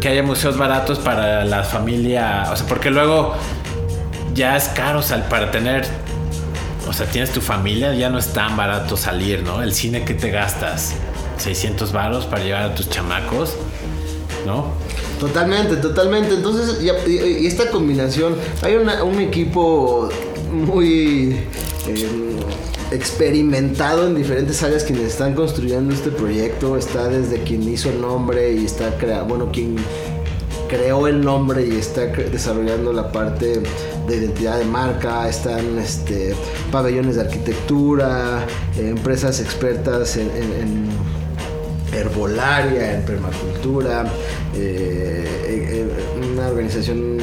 Que haya museos baratos para la familia. O sea, porque luego ya es caro sal para tener. O sea, tienes tu familia, ya no es tan barato salir, ¿no? El cine que te gastas. 600 varos para llevar a tus chamacos, ¿no? Totalmente, totalmente. Entonces, y, esta combinación, hay un equipo muy eh, experimentado en diferentes áreas quienes están construyendo este proyecto. Está desde quien hizo el nombre y está crea bueno, quien creó el nombre y está desarrollando la parte de identidad de marca, están este, pabellones de arquitectura, empresas expertas en herbolaria, en permacultura, eh, eh, una organización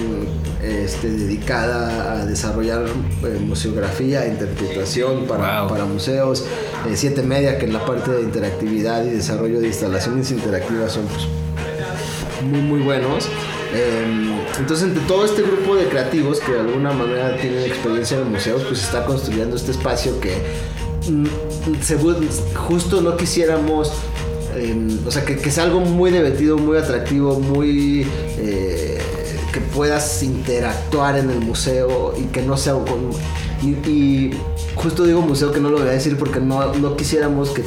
este, dedicada a desarrollar eh, museografía, interpretación para, Wow. para museos, eh, Siete Media, que en la parte de interactividad y desarrollo de instalaciones interactivas son pues, muy muy buenos. Eh, entonces entre todo este grupo de creativos que de alguna manera tienen experiencia en museos, pues está construyendo este espacio que mm, se bu- justo no quisiéramos, o sea, que, que es algo muy divertido, muy atractivo, muy... eh, que puedas interactuar en el museo y que no sea con... Y, y justo digo museo que no lo voy a decir porque no, no quisiéramos que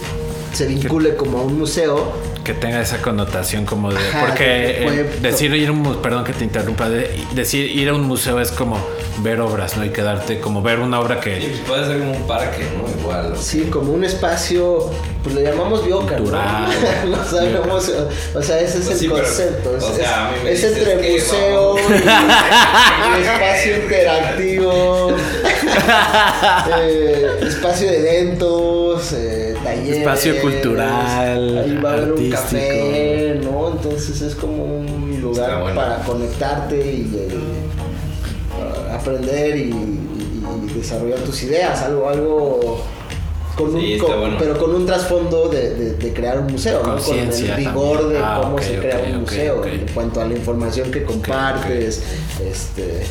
se vincule como a un museo, que tenga esa connotación como de Ajá, porque decir ir a un perdón que te interrumpa de- decir ir a un museo es como ver obras no y quedarte como ver una obra Y que pues puede ser como un parque, ¿no? Igual. Sí, como un espacio, pues le llamamos bioca. Cultural. *laughs* no sabemos, o sea, ese es Pues el sí, pero, concepto. es, o sea, a mí me es dices entre que museo vamos. y, *laughs* y espacio interactivo, *laughs* eh, espacio de eventos, eh, talleres. Espacio cultural, Ahí va a haber un artístico. café, ¿no? Entonces es como un lugar bueno. para conectarte y eh, aprender y, y- y desarrollar tus ideas, algo, algo con un, Sí, está con- bueno. pero con un trasfondo de, de- de crear un museo, ¿no? con el rigor también. de Ah, cómo se crea un museo, en cuanto a la información que compartes, este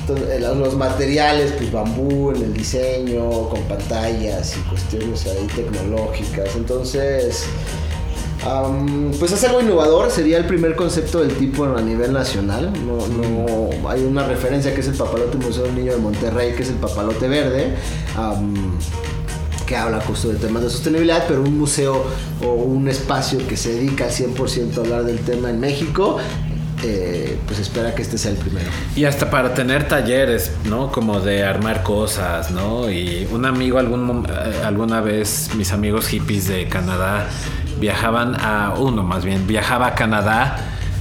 entonces, eh, los materiales, pues bambú en el diseño, con pantallas y cuestiones ahí tecnológicas. Entonces, Am, pues es algo innovador, sería el primer concepto del tipo a nivel nacional. No, no, hay una referencia que es el Papalote Museo del Niño de Monterrey, que es el Papalote Verde, que habla justo de temas de sostenibilidad, pero un museo o un espacio que se dedica al 100% a hablar del tema en México, eh, pues espera que este sea el primero. y hasta para tener talleres no como de armar cosas no y un amigo algún eh, alguna vez mis amigos hippies de Canadá viajaban a uno más bien viajaba a Canadá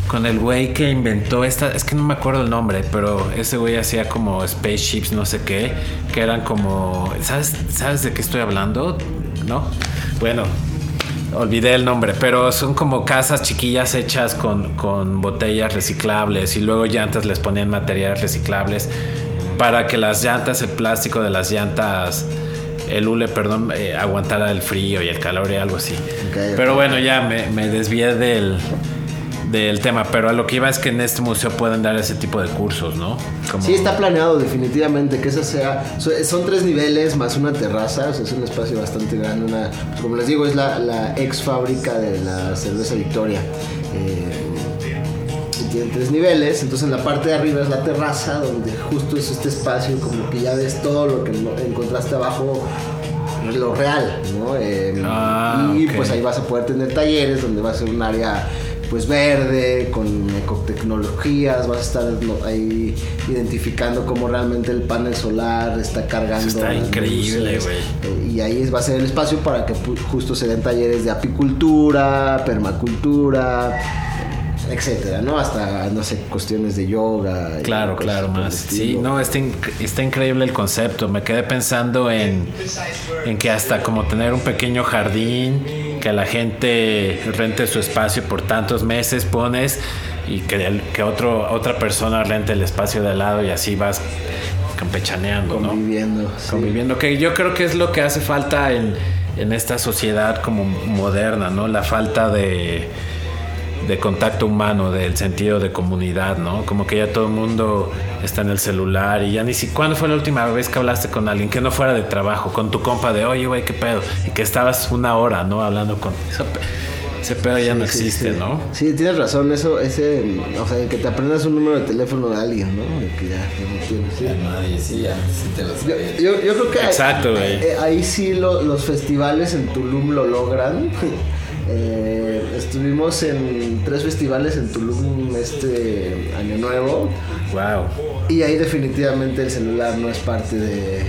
con el güey que inventó esta, es que no me acuerdo el nombre, pero ese güey hacía como spaceships, no sé qué, que eran como, ¿sabes, ¿sabes de qué estoy hablando? ¿No? Bueno, olvidé el nombre, pero son como casas chiquillas hechas con, con botellas reciclables y luego llantas les ponían materiales reciclables para que las llantas, el plástico de las llantas, el hule, perdón, eh, aguantara el frío y el calor y algo así. Pero bueno, ya me, me desvié del, del tema, pero a lo que iba es que en este museo pueden dar ese tipo de cursos, ¿no? Como- Sí, está planeado definitivamente que esa sea. so- Son tres niveles más una terraza, o sea, es un espacio bastante grande. Una, pues, como les digo, es la, la ex fábrica de la cerveza Victoria. Eh, tiene tres niveles, entonces en la parte de arriba es la terraza, donde justo es este espacio, como que ya ves todo lo que encontraste abajo, lo real, ¿no? Eh, Ah, y pues ahí vas a poder tener talleres donde va a ser un área pues verde, con ecotecnologías, vas a estar ahí identificando cómo realmente el panel solar está cargando. Eso está increíble, güey. Eh, y ahí va a ser el espacio para que justo se den talleres de apicultura, permacultura, etcétera, ¿no? Hasta, no sé, cuestiones de yoga. Claro, claro, más. Sí, no, está, inc- está increíble el concepto. Me quedé pensando en, en que hasta como tener un pequeño jardín, que la gente rente su espacio por tantos meses, pones, y que, el- que otro, otra persona rente el espacio de al lado y así vas campechaneando, ¿no? Conviviendo. sí. conviviendo, que yo creo que es lo que hace falta en, en esta sociedad como moderna, ¿no? La falta de, de contacto humano, del sentido de comunidad, ¿no? Como que ya todo el mundo está en el celular y ya ni si... ¿Cuándo fue la última vez que hablaste con alguien que no fuera de trabajo, con tu compa de, oye, güey, qué pedo? Y que estabas una hora, ¿no? Hablando con... Ese pedo ya no existe, sí. ¿no? Sí, tienes razón, eso, ese, o sea, que te aprendas un número de teléfono de alguien, ¿no? De que ya, ya no tienes, sí. Ya nadie, sí, ya, sí te lo Yo, yo, yo creo que ahí- Exacto, güey. eh, ahí sí lo- los festivales en Tulum lo logran. *laughs* Eh, estuvimos en tres festivales en Tulum este año nuevo Wow. y ahí definitivamente el celular no es parte de,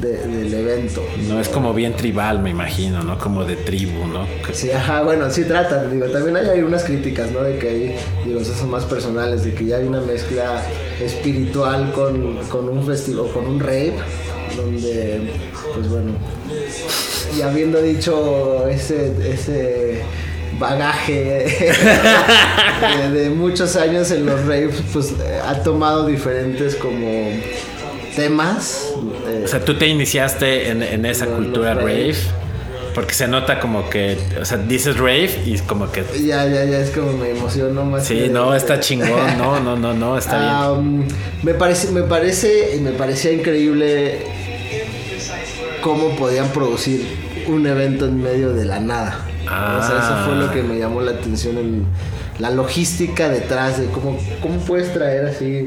de- del evento. No es como bien tribal, me imagino, ¿no? Como de tribu, ¿no? Sí, ajá, bueno, sí tratan, digo, también hay, hay unas críticas, ¿no? De que hay, digo, esas son más personales, de que ya hay una mezcla espiritual con, con un festival, con un rave, donde, pues bueno, y habiendo dicho ese, ese bagaje de, de muchos años en los raves, pues eh, ha tomado diferentes como temas. eh, O sea, tú te iniciaste en, en esa cultura rave. rave. Porque se nota como que, o sea, dices rave y es como que... ya, ya, ya es como me emociono más. Sí, que- no, está chingón, no, no, no, no, está bien. Me parece, me parece, me parecía increíble cómo podían producir un evento en medio de la nada. O sea, eso fue lo que me llamó la atención en la logística detrás de cómo, cómo puedes traer así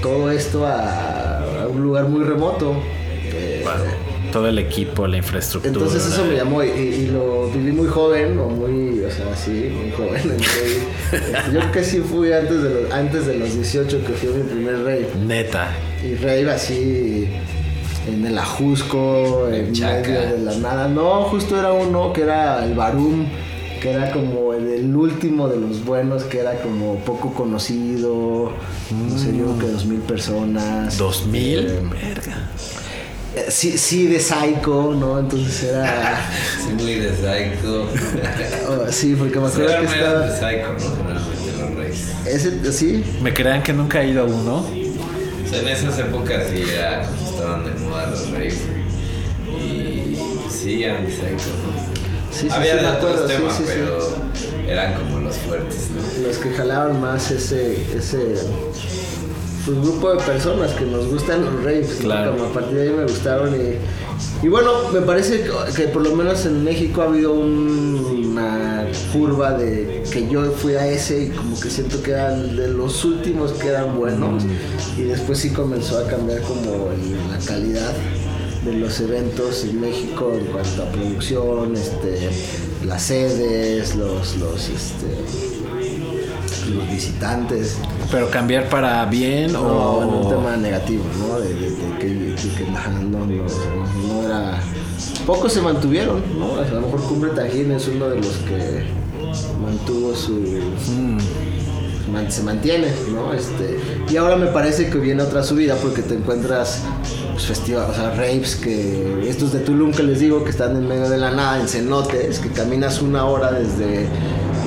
todo esto a, a un lugar muy remoto. Eh, Wow. Todo el equipo, la infraestructura. entonces eso me llamó y, y lo viví muy joven o muy, o sea, sí, muy joven. *laughs* entonces, *laughs* yo sí fui antes de los, antes de los 18 que fui mi primer rave. Neta. Y rave así en el Ajusco, en Chaca. medio de la nada. No, justo era uno que era el Barum, que era como el, el último de los buenos, que era como poco conocido. No sé, yo creo que dos mil personas. ¿Dos mil? Eh, Verga. eh, sí, sí, de Psycho, ¿no? Entonces era. *laughs* Sí, muy de psycho. *laughs* oh, sí, porque me acuerdo que estaba. de psycho, ¿no? Ese, sí, ¿Me crean que nunca he ido a uno? O sea, en esas épocas sí era Y sí, eran psycho, ¿no? sí, sí, Había sí, de otros temas, sí, sí. pero eran como los fuertes, ¿no? los que jalaban más ese ese pues, grupo de personas que nos gustan los raves. Claro. como a partir de ahí me gustaron y, y bueno me parece que, por lo menos en México ha habido un- una curva de que yo fui a ese y como que siento que eran de los últimos que eran buenos y después sí comenzó a cambiar como la calidad de los eventos en México en cuanto a producción, este, las sedes, los, los, este, los visitantes, ¿Pero cambiar para bien no, o...? en un tema negativo, ¿no? De, de- de que, de que, no, no, no era... Pocos se mantuvieron, ¿no? A lo mejor Cumbre Tajín es uno de los que mantuvo su... man- se mantiene, ¿no? Este, y ahora me parece que viene otra subida porque te encuentras pues, festivales, o sea, raves que estos de Tulum que les digo que están en medio de la nada, en cenotes, que caminas una hora desde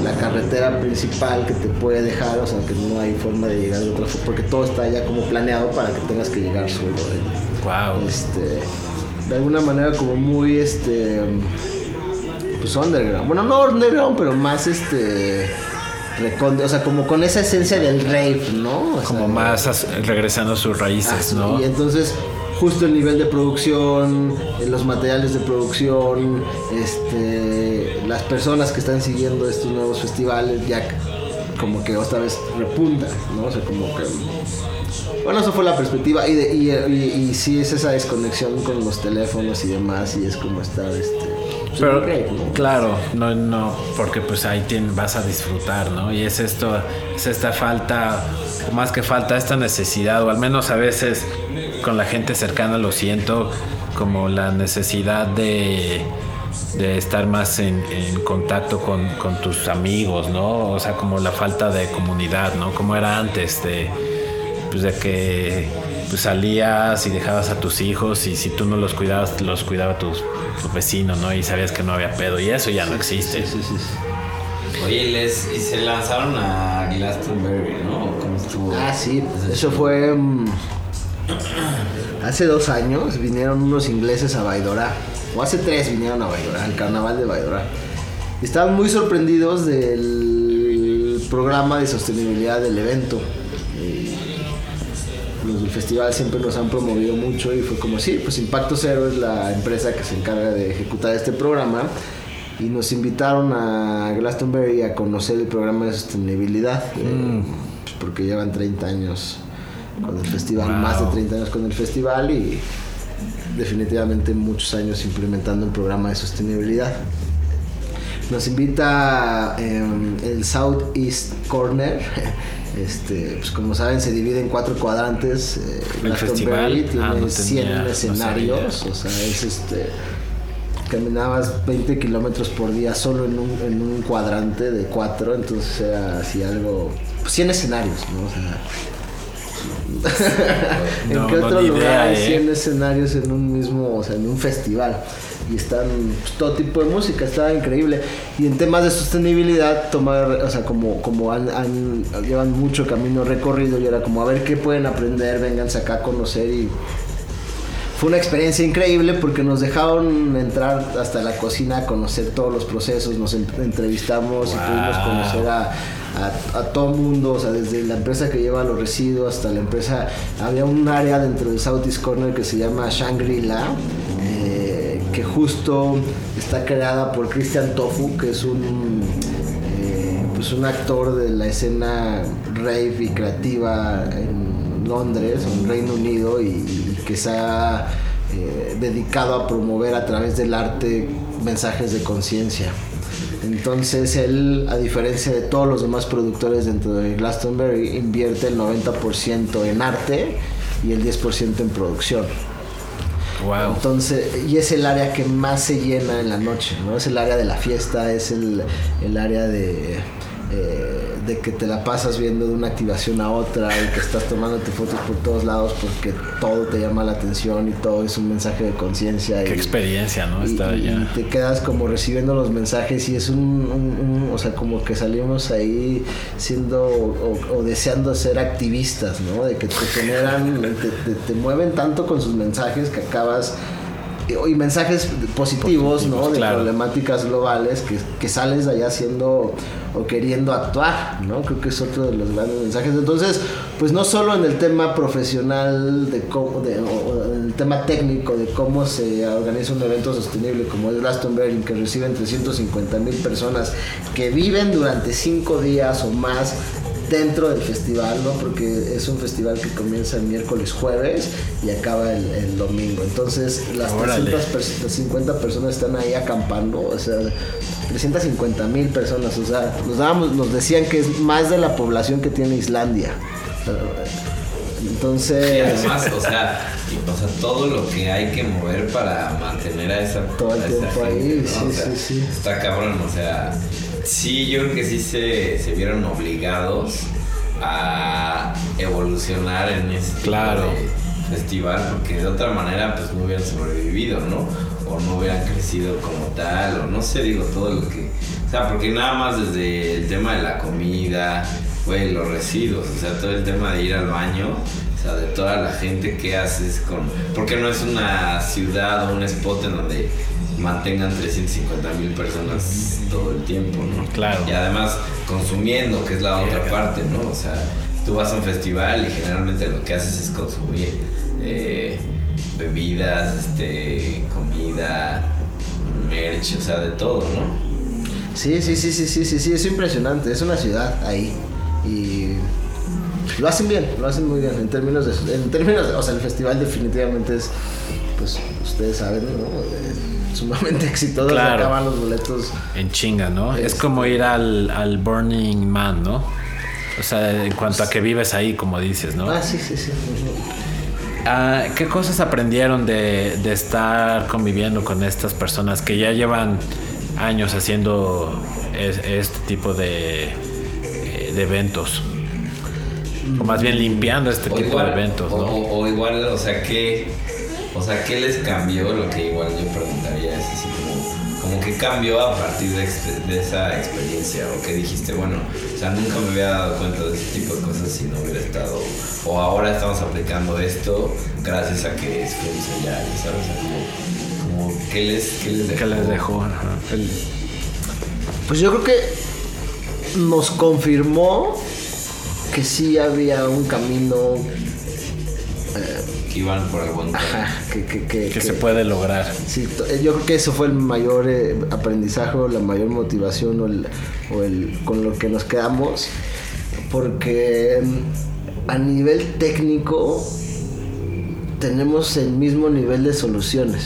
la carretera principal que te puede dejar, o sea, que no hay forma de llegar de otra forma, porque todo está ya como planeado para que tengas que llegar solo. ¿eh? Wow. Este, de alguna manera como muy este pues underground. Bueno, no underground, pero más este recóndito, o sea, como con esa esencia del rave, ¿no? O sea, Como más as- regresando a sus raíces, ¿no? Y entonces, justo el nivel de producción, los materiales de producción, este, las personas que están siguiendo estos nuevos festivales, ya como que otra vez repunta, ¿no? O sea, como que... Bueno, eso fue la perspectiva y, de- y, y- y sí es esa desconexión con los teléfonos y demás y es como estar, este... pues, Pero, claro, no, no, porque pues ahí vas a disfrutar, ¿no? Y es esto, es esta falta, o más que falta, esta necesidad, o al menos a veces con la gente cercana lo siento, como la necesidad de, de estar más en, en contacto con, con, tus amigos, ¿no? O sea, como la falta de comunidad, ¿no? Como era antes, de, pues de que pues salías y dejabas a tus hijos y si tú no los cuidabas, los cuidaba tu, tu vecino, ¿no? Y sabías que no había pedo y eso ya no existe. Sí, sí, sí. Oye, y, les, y se lanzaron a Glastonbury, ¿no? ¿Cómo estuvo? Ah, sí, eso fue... um, hace dos años vinieron unos ingleses a Baidora, o hace tres vinieron a Baidora, al carnaval de Baidora. Y estaban muy sorprendidos del programa de sostenibilidad del evento. Festival siempre nos han promovido mucho y fue como, sí, pues Impacto Cero es la empresa que se encarga de ejecutar este programa y nos invitaron a Glastonbury a conocer el programa de sostenibilidad, eh, pues porque llevan 30 años con el festival, Wow. más de 30 años con el festival y definitivamente muchos años implementando el programa de sostenibilidad. Nos invita eh, el Southeast Corner. Este, pues como saben, se divide en cuatro cuadrantes. eh, ¿El festival? tiene Ah, no 100 tenía, no escenarios. o sea, es este. Caminabas 20 kilómetros por día solo en un, en un cuadrante de cuatro, entonces era así algo. Pues 100 escenarios, ¿no? O sea, *laughs* ¿En No, qué otro lugar idea, hay ¿eh? 100 escenarios en un mismo, o sea, en un festival? Y están pues, todo tipo de música, estaba increíble. Y en temas de sostenibilidad, tomar, o sea, como, como han, han- llevan mucho camino recorrido y era como a ver qué pueden aprender, vénganse acá a conocer y fue una experiencia increíble porque nos dejaron entrar hasta la cocina a conocer todos los procesos, nos en- entrevistamos y Wow. pudimos conocer a, a, a todo mundo, o sea, desde la empresa que lleva los residuos hasta la empresa, había un área dentro del Southeast Corner que se llama Shangri-La, que justo está creada por Christian Tofu, que es un... eh, pues un actor de la escena rave y creativa en Londres, en Reino Unido, y, que se ha eh, dedicado a promover a través del arte mensajes de conciencia. Entonces él, a diferencia de todos los demás productores dentro de Glastonbury, invierte el 90% en arte y el 10% en producción. Wow. Entonces, y es el área que más se llena en la noche, ¿no? Es el área de la fiesta, es el, el área de, eh, de que te la pasas viendo de una activación a otra y que estás tomándote fotos por todos lados porque todo te llama la atención y todo es un mensaje de conciencia. Qué y- experiencia, ¿no? y, Estar y te quedas como recibiendo los mensajes y es un, un- un- o sea, como que salimos ahí siendo o, o deseando ser activistas, ¿no? De que te generan, te, te- te mueven tanto con sus mensajes que acabas y mensajes positivos, ¿no? De problemáticas globales que, que sales de allá haciendo o queriendo actuar, ¿no? Creo que es otro de los grandes mensajes. Entonces, pues no solo en el tema profesional, de cómo, de- en el tema técnico de cómo se organiza un evento sostenible como es Glastonbury, que reciben 350 mil personas que viven durante cinco días o más dentro del festival, ¿no? Porque es un festival que comienza el miércoles, jueves y acaba el, el domingo. Entonces, las Órale. 350 personas están ahí acampando, o sea, 350 mil personas, o sea, nos, dábamos, nos decían que es más de la población que tiene Islandia. Y Entonces, además, o sea, y, o sea, todo lo que hay que mover para mantener a esa Todo el a esa tiempo ahí, gente, ¿no? sí, O sea, sí, sí. Está cabrón, o sea, sí, yo creo que sí se, se vieron obligados a evolucionar en Claro. de festival, porque de otra manera, pues no hubieran sobrevivido, ¿no? O no hubieran crecido como tal, o no sé, digo, todo lo que. O sea, porque nada más desde el tema de la comida, güey, los residuos, o sea, todo el tema de ir al baño, o sea, de toda la gente que haces con... Porque no es una ciudad o un spot en donde mantengan 350 mil personas todo el tiempo, ¿no? Claro. Y además consumiendo, que es la otra parte, ¿no? O sea, tú vas a un festival y generalmente lo que haces es consumir eh, bebidas, este, comida, merch, o sea, de todo, ¿no? sí, sí, sí, sí, sí, sí, sí, es impresionante, es una ciudad ahí y lo hacen bien, lo hacen muy bien en términos de, en términos de- o sea, el festival definitivamente es, pues, ustedes saben, ¿no? Sumamente *laughs* exitoso, Claro. acaban los boletos En chinga, ¿no? Es Este- como ir al, al Burning Man, ¿no? O sea, en cuanto a que vives ahí, como dices, ¿no? Ah, sí, sí, sí. ah, ¿qué cosas aprendieron de, de estar conviviendo con estas personas que ya llevan años haciendo es- este tipo de, eh, de eventos? O más bien limpiando este O tipo igual, de eventos, ¿no? o- o igual, o sea, ¿qué, o sea, ¿qué les cambió? Lo que igual yo preguntaría es así como, como ¿qué cambió a partir de, de esa experiencia? ¿O qué dijiste? Bueno, o sea, nunca me había dado cuenta de ese tipo de cosas si no hubiera estado... O ahora estamos aplicando esto gracias a que allá, ya ¿sabes? O sea, como, como, ¿qué les, qué les dejó? ¿Qué les dejó? Ajá. El- Pues yo creo que nos confirmó que sí había un camino iban por el buen camino. ajá, que, que, que- que que- se puede lograr. Sí, eh, yo creo que eso fue el mayor eh, aprendizaje o la mayor motivación o el, o el- con lo que nos quedamos. Porque mm, a nivel técnico tenemos el mismo nivel de soluciones.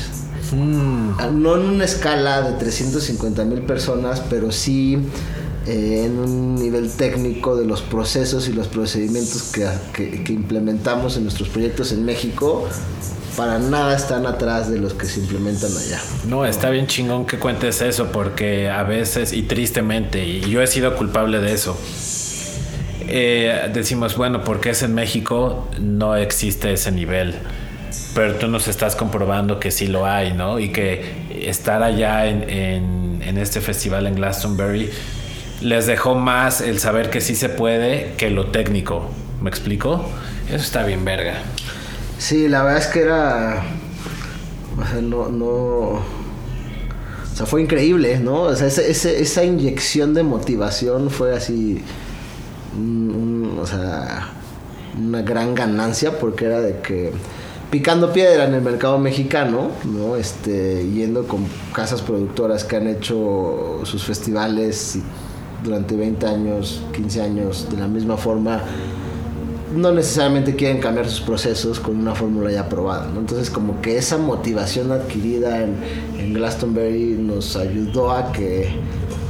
Mm, Ah, No en una escala de 350 mil personas, pero sí eh, en un nivel técnico de los procesos y los procedimientos que, que- implementamos en nuestros proyectos en México. Para nada están atrás de los que se implementan allá. No, está bien chingón que cuentes eso porque a veces y tristemente, y yo he sido culpable de eso, eh, decimos, bueno, porque es en México, no existe ese nivel. Pero tú nos estás comprobando que sí lo hay, ¿no? Y que estar allá en- en este festival en Glastonbury les dejó más el saber que sí se puede que lo técnico. ¿Me explico? Eso está bien verga. Sí, la verdad es que era. O sea, no. no o sea, fue increíble, ¿no? O sea, esa inyección de motivación fue así. o sea, una gran ganancia porque era de que. Picando piedra en el mercado mexicano, ¿no? Este, yendo con casas productoras que han hecho sus festivales y durante 20 años, 15 años, de la misma forma, no necesariamente quieren cambiar sus procesos con una fórmula ya probada. ¿no? Entonces como que esa motivación adquirida en, en Glastonbury nos ayudó a que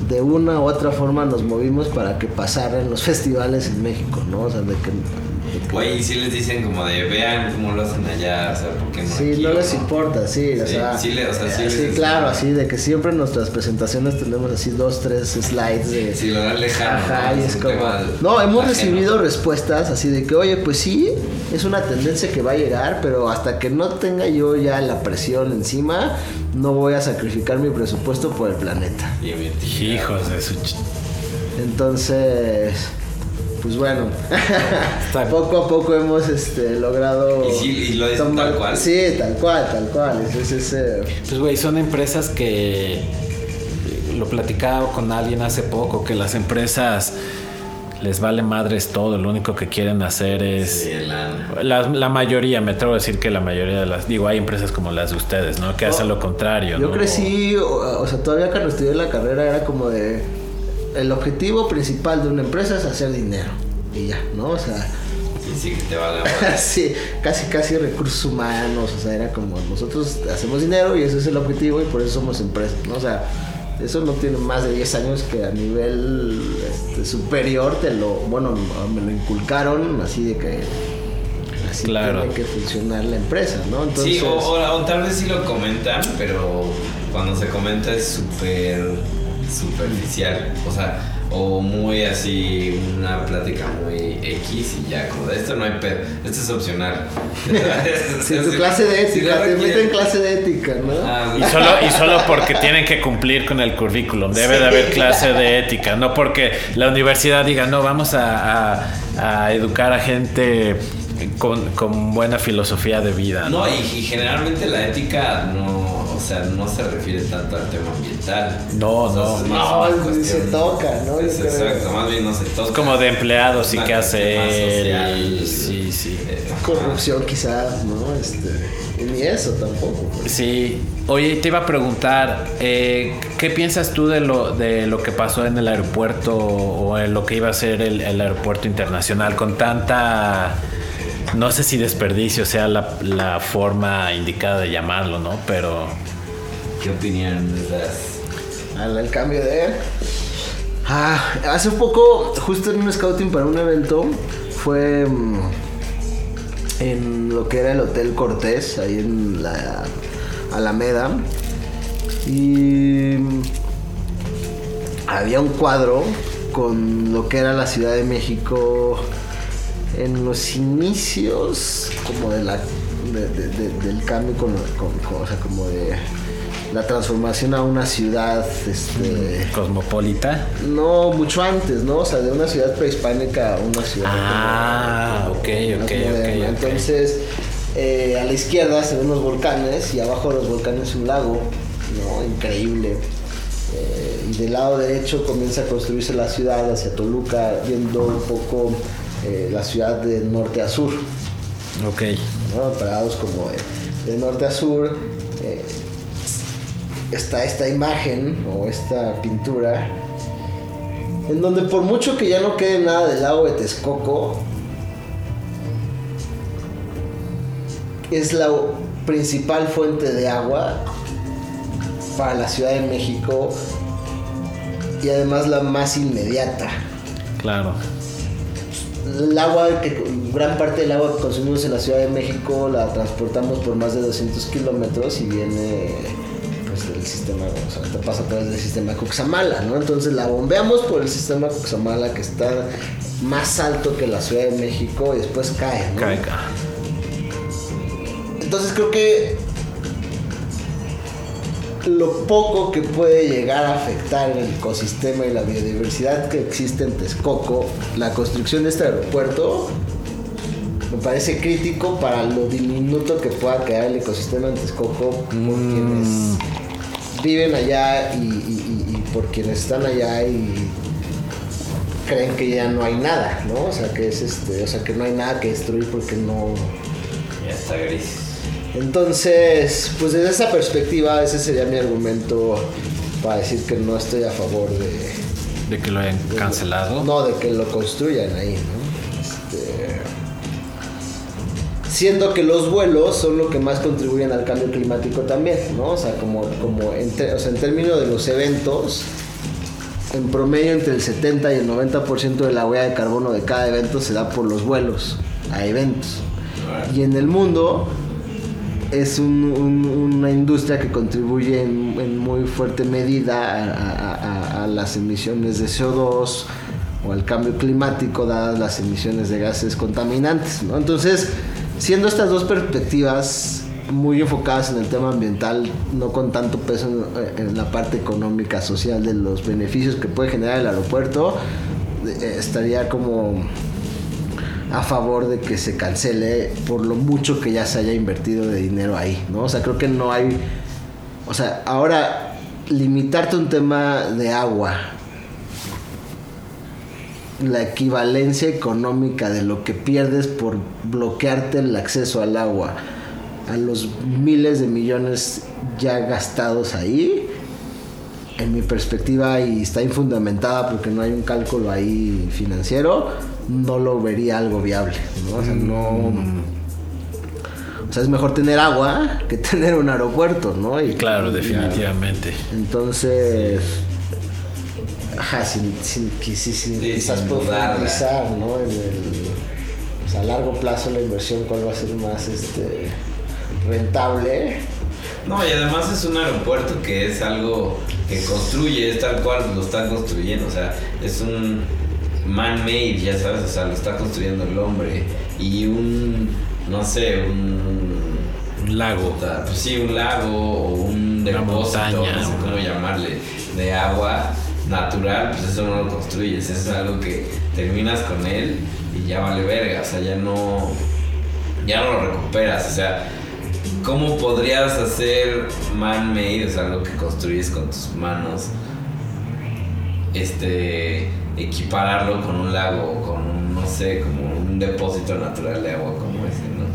de una u otra forma nos movimos para que pasaran los *laughs* festivales en México, ¿no? O sea, de que... Oye, y si les dicen como de vean cómo lo hacen allá, o sea, ¿por qué no Sí, aquí, no les importa, sí, o Sí, sea, sí le- o sea, sí eh, claro, así de que siempre en nuestras presentaciones tenemos así dos, tres slides de, Si lo dan lejano. Ajá, y es como... No, hemos ajeno. recibido respuestas así de que, oye, pues sí, es una tendencia que va a llegar, pero hasta que no tenga yo ya la presión encima, no voy a sacrificar mi presupuesto por el planeta. Y mi Hijos de su... ch- Entonces, pues bueno, poco a poco hemos este, logrado... ¿Y sí- y lo dicen tal cual? Sí, tal cual, tal cual. Es, Pues, güey, son empresas que lo platicaba con alguien hace poco, que las empresas les vale madres todo, lo único que quieren hacer es... Sí, la- La, la mayoría, me atrevo a decir que la mayoría de las... Digo, hay empresas como las de ustedes, ¿no? Que hacen lo contrario, Yo ¿no? crecí, o, o sea, todavía cuando estudié la carrera era como de... El objetivo principal de una empresa es hacer dinero. Y ya, ¿no? O sea... Sí, sí, que te *laughs* madre. sí, casi casi recursos humanos, o sea, era como nosotros hacemos dinero y ese es el objetivo y por eso somos empresas, ¿no? O sea, eso no tiene más de 10 años que a nivel este, superior te lo, bueno, me lo inculcaron así de que así Claro. tiene que funcionar la empresa, ¿no? Entonces, Sí, o, o- o tal vez sí lo comentan, pero cuando se comenta es súper superficial. O sea, o muy así, una plática muy X y ya, como de esto no hay pedo, esto es opcional. *laughs* si tu clase de ética, te meten clase de ética, ¿no? Ah, Y solo, y solo porque tienen que cumplir con el currículum. Debe de haber clase de ética. No porque la universidad diga, no, vamos a, a- a educar a gente con, con buena filosofía de vida. ¿no? No, y, y generalmente la ética no, sea, no se refiere tanto al tema ambiental. No, O sea, no. No, cuestión- se toca, ¿no? Es exacto, más bien no se toca. Es como de empleados y qué hacer. social. y- sí, sí. Eh, Corrupción quizás, ¿no? Este, ni eso tampoco. pues. Sí. Oye, te iba a preguntar, eh, ¿qué piensas tú de lo, de lo que pasó en el aeropuerto o en lo que iba a ser el, el aeropuerto internacional con tanta, no sé si desperdicio sea la, la forma indicada de llamarlo, ¿no? Pero ¿Qué opinión les das? al, cambio de ah, hace poco justo en un scouting para un evento fue mm, en lo que era el Hotel Cortés, ahí en la Alameda. Y había un cuadro con lo que era la Ciudad de México en los inicios como de la del cambio con, o sea, como de la transformación a una ciudad este cosmopolita no mucho antes no o sea de una ciudad prehispánica a una ciudad ah ok ok ok entonces eh, a la izquierda se ven los volcanes y abajo de los volcanes un lago no increíble. Eh, y del lado derecho comienza a construirse la ciudad hacia Toluca viendo un poco eh, la ciudad de norte a sur. Ok. ¿no? parados como de, norte a sur está esta imagen o esta pintura en donde por mucho que ya no quede nada del lago de Texcoco, es la principal fuente de agua para la Ciudad de México y además la más inmediata. Claro. El agua, que, gran parte del agua que consumimos en la Ciudad de México la transportamos por más de 200 kilómetros y viene del sistema, o sea, te pasa a través del sistema Cuxamala, ¿no? Entonces la bombeamos por el sistema Cuxamala que está más alto que la Ciudad de México y después cae, ¿no? Cae, Entonces creo que lo poco que puede llegar a afectar el ecosistema y la biodiversidad que existe en Texcoco, la construcción de este aeropuerto me parece crítico para lo diminuto que pueda quedar el ecosistema en Texcoco por mm viven allá y, por quienes están allá y creen que ya no hay nada, ¿no? O sea que es este, o sea que no hay nada que destruir porque no. Ya está gris. Entonces, pues desde esa perspectiva, ese sería mi argumento para decir que no estoy a favor de. De que lo hayan cancelado. No, de que lo construyan ahí, ¿no? Siendo que los vuelos son lo que más contribuyen al cambio climático también, ¿no? O sea, como, como en, en términos de los eventos, en promedio entre el 70 y el 90% de la huella de carbono de cada evento se da por los vuelos a eventos. Y en el mundo es una industria que contribuye en, muy fuerte medida a, a, las emisiones de CO2 o al cambio climático dadas las emisiones de gases contaminantes, ¿no? Entonces, siendo estas dos perspectivas muy enfocadas en el tema ambiental, no con tanto peso en, la parte económica, social de los beneficios que puede generar el aeropuerto, eh, estaría como a favor de que se cancele por lo mucho que ya se haya invertido de dinero ahí, ¿no? O sea, creo que no hay, o sea, ahora limitarte un tema de agua la equivalencia económica de lo que pierdes por bloquearte el acceso al agua a los miles de millones ya gastados ahí, en mi perspectiva, y está infundamentada porque no hay un cálculo ahí financiero, no lo vería algo viable. ¿no? O sea, no. O sea, es mejor tener agua que tener un aeropuerto, ¿no? Y, claro, definitivamente. Entonces Ajá, sin, sin, quizás profundizar, ¿no? En el, a largo plazo la inversión, cuál va a ser más este, rentable. No, y además es un aeropuerto que es algo que construye, es tal cual lo están construyendo, o sea, es un man-made, ya sabes, o sea, lo está construyendo el hombre. Y un, no sé, un... Un lago. Pues sí, un lago o un depósito, no sé cómo llamarle, de agua natural, pues eso no lo construyes, es algo que terminas con él y ya vale verga, o sea, ya no, ya no lo recuperas, o sea, ¿cómo podrías hacer man-made, o sea, algo que construyes con tus manos, este, equipararlo con un lago, con un, no sé, como un depósito natural de agua como ese, ¿no?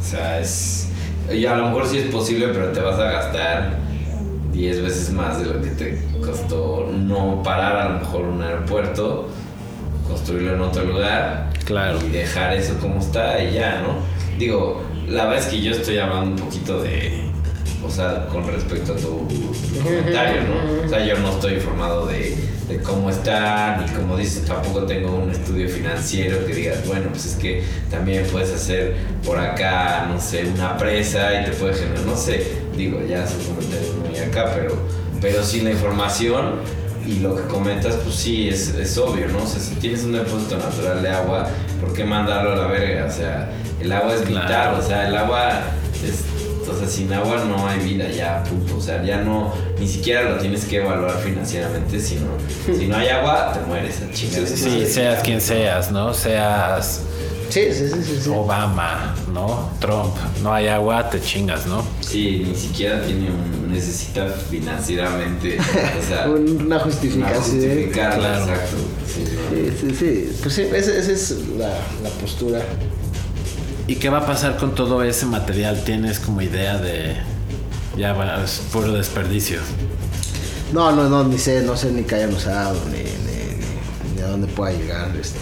O sea, es, y a lo mejor sí es posible, pero te vas a gastar 10 veces más de lo que te costó no parar a lo mejor un aeropuerto, construirlo en otro lugar claro. y dejar eso como está y ya, ¿no? Digo, la verdad es que yo estoy hablando un poquito de, o sea, con respecto a tu comentario, ¿no? O sea, yo no estoy informado de, de cómo están y como dices, tampoco tengo un estudio financiero que digas, bueno, pues es que también puedes hacer por acá, no sé, una presa y te puedes generar, no sé, digo, ya comentarios muy acá, pero, pero sí la información y lo que comentas, pues sí, es, es obvio, ¿no? O sea, si tienes un depósito natural de agua, ¿por qué mandarlo a la verga? O sea, el agua es vital, Claro. o sea, el agua es o sea, sin agua no hay vida ya, punto. O sea, ya no, ni siquiera lo tienes que evaluar financieramente, sino si no hay agua, te mueres a chingar. Sí, seas quien seas, ¿no? Seas Sí, sí, sí, sí. sí. Obama, ¿no? Trump. No hay agua, te chingas, ¿no? Sí, ni siquiera tiene un, necesita financieramente, o sea, *laughs* Una una justificación. justificarla, Claro. exacto. Sí. Sí, sí, sí. Pues sí, esa, esa es la, la postura. ¿Y qué va a pasar con todo ese material? ¿Tienes como idea de... Ya va, es puro desperdicio. No, no, no, ni sé, no sé ni qué hayan usado, ni, ni, ni- ni a dónde pueda llegar. Este.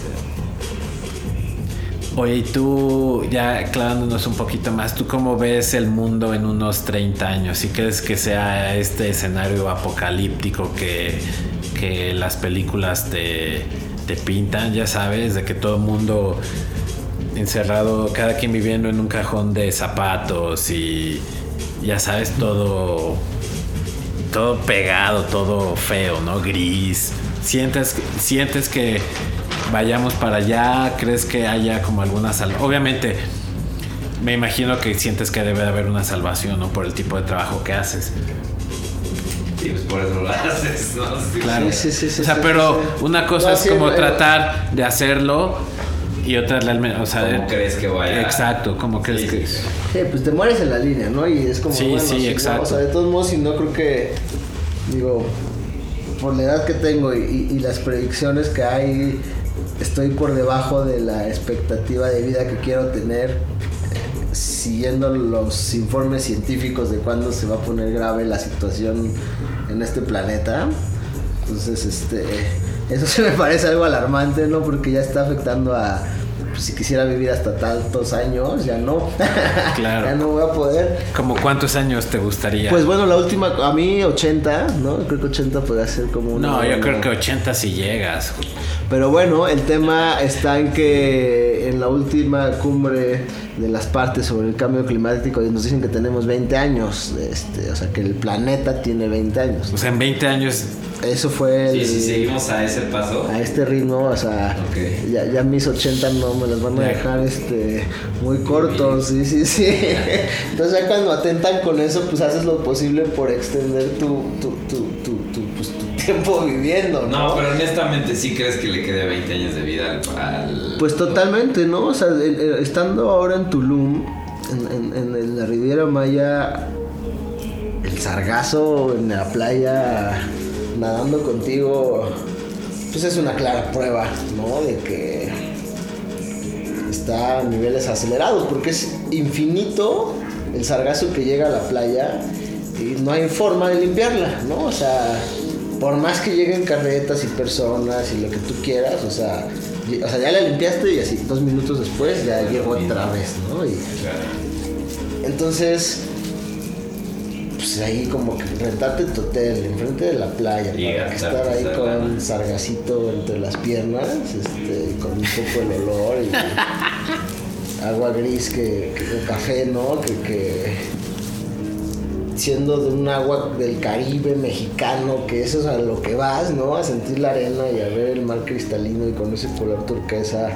Oye, y tú, ya aclarándonos un poquito más, ¿tú cómo ves el mundo en unos 30 años? ¿Y crees que sea este escenario apocalíptico que, que las películas te, te pintan, ya sabes, de que todo el mundo encerrado, cada quien viviendo en un cajón de zapatos y ya sabes, todo, todo pegado, todo feo, ¿no? Gris. ¿Sientes, sientes que vayamos para allá? ¿Crees que haya como alguna salvación? Obviamente, me imagino que sientes que debe de haber una salvación, ¿no? Por el tipo de trabajo que haces. Y pues por eso lo haces, ¿no? Sí, Claro. Sí, sí, sí, sí, o sea, sí, pero sí, una cosa No, es como tratar de hacerlo y otra realmente, o sea, ¿Cómo crees que vaya? Exacto, ¿cómo crees Sí, que sí. Sí, pues te mueres en la línea, ¿no? Y es como, Sí, bueno, sí, si no, exacto. o sea, de todos modos, si no creo que, digo, por la edad que tengo y, y- y las predicciones que hay, estoy por debajo de la expectativa de vida que quiero tener, siguiendo los informes científicos de cuándo se va a poner grave la situación en este planeta. Entonces, este, eso *laughs* sí me parece algo alarmante, ¿no? Porque ya está afectando a, si quisiera vivir hasta tantos años, ya no. *laughs* Claro. ya no voy a poder. como cuántos años te gustaría? Pues bueno, la última, a mí 80, ¿no? Creo que 80 podría ser como una... no, yo creo que 80 si llegas. Pero bueno, el tema está en que en la última cumbre de las partes sobre el cambio climático nos dicen que tenemos 20 años, este, o sea que el planeta tiene 20 años. O sea, en 20 años Eso fue Sí, el- si seguimos a ese paso, a este ritmo, o sea, Ok. ya, ya mis 80 no me las van a dejar este muy cortos, sí, sí, sí. *laughs* Entonces ya cuando atentan con eso, pues haces lo posible por extender tu, tu, tu, tiempo viviendo, ¿no? No, pero honestamente sí crees que le quede 20 años de vida al... Pues totalmente, ¿no? O sea, estando ahora en Tulum, en, en- en la Riviera Maya, el sargazo en la playa, nadando contigo, pues es una clara prueba, ¿no? De que está a niveles acelerados, porque es infinito el sargazo que llega a la playa y no hay forma de limpiarla, ¿no? O sea, por más que lleguen carretas y personas y lo que tú quieras, o sea, o sea ya la limpiaste y así, dos minutos después ya llegó otra vez, ¿no? Y, Claro. entonces, pues ahí como que rentarte tu hotel enfrente de la playa para gastar estar ahí con lana. sargacito entre las piernas, este, con un poco el olor y *laughs* agua gris que, que- o café, ¿no? Que, que siendo de un agua del Caribe mexicano, que eso es a lo que vas, ¿no? A sentir la arena y a ver el mar cristalino y con ese color turquesa.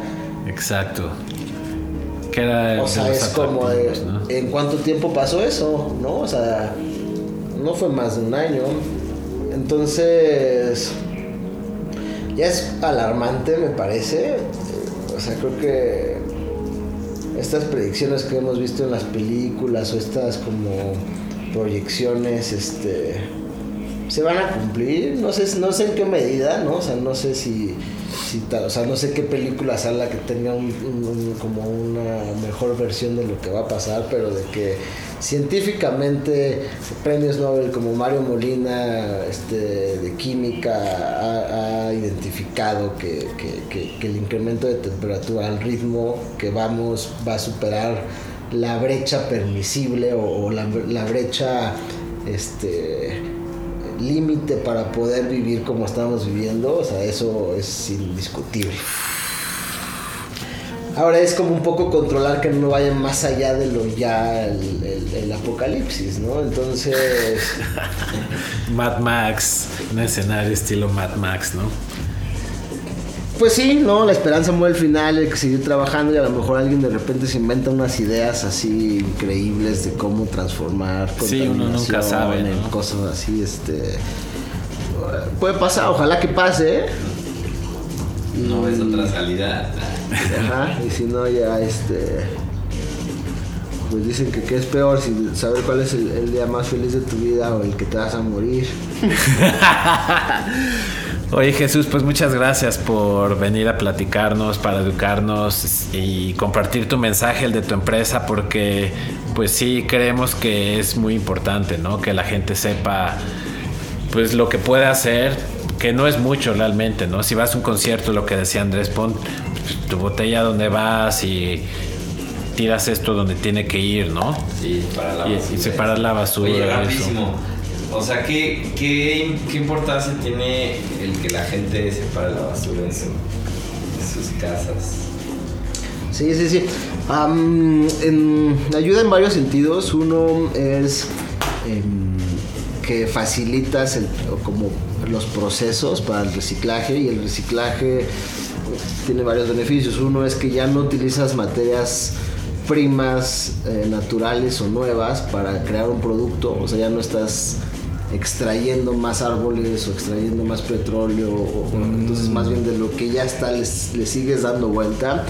Exacto. Que era O de sea, es como de. ¿en cuánto tiempo pasó eso? ¿No? O sea, no fue más de un año. Entonces, ya es alarmante, me parece. O sea, creo que estas predicciones que hemos visto en las películas o estas como proyecciones, este se van a cumplir, no sé, no sé en qué medida, ¿no? O sea, no sé si, si o sea, no sé qué película salga que tenga un, como una mejor versión de lo que va a pasar, pero de que científicamente premios Nobel como Mario Molina este, de química ha, identificado que- que el incremento de temperatura al ritmo que vamos va a superar la brecha permisible o, la, brecha este límite para poder vivir como estamos viviendo, o sea, eso es indiscutible. Ahora es como un poco controlar que no vaya más allá de lo ya el, apocalipsis, ¿no? Entonces... *laughs* Mad Max, un escenario estilo Mad Max, ¿no? Pues sí, ¿no? La esperanza muere el final, hay que seguir trabajando y a lo mejor alguien de repente se inventa unas ideas así increíbles de cómo transformar sí, uno nunca sabe, en cosas así, este... Puede pasar, ojalá que pase, ¿eh? No es otra salida. Ajá, y si no ya este pues dicen que qué es peor si saber cuál es el, día más feliz de tu vida o el que te vas a morir. *laughs* Oye Jesús, pues muchas gracias por venir a platicarnos, para educarnos y compartir tu mensaje, el de tu empresa, porque pues sí creemos que es muy importante, ¿no? Que la gente sepa pues lo que puede hacer, que no es mucho realmente, ¿no? Si vas a un concierto, lo que decía Andrés, pon tu botella donde vas y tiras esto donde tiene que ir, ¿no? Sí, para la basura. Y, separar la basura. Oye, rapidísimo. O sea, ¿qué, ¿qué, qué, importancia tiene el que la gente separe la basura en, sus casas? Sí, sí, sí. ayuda en varios sentidos. Uno es em, que facilitas como los procesos para el reciclaje y el reciclaje tiene varios beneficios. Uno es que ya no utilizas materias primas eh, naturales o nuevas para crear un producto, o sea, ya no estás extrayendo más árboles o extrayendo más petróleo, entonces más bien de lo que ya está le sigues dando vuelta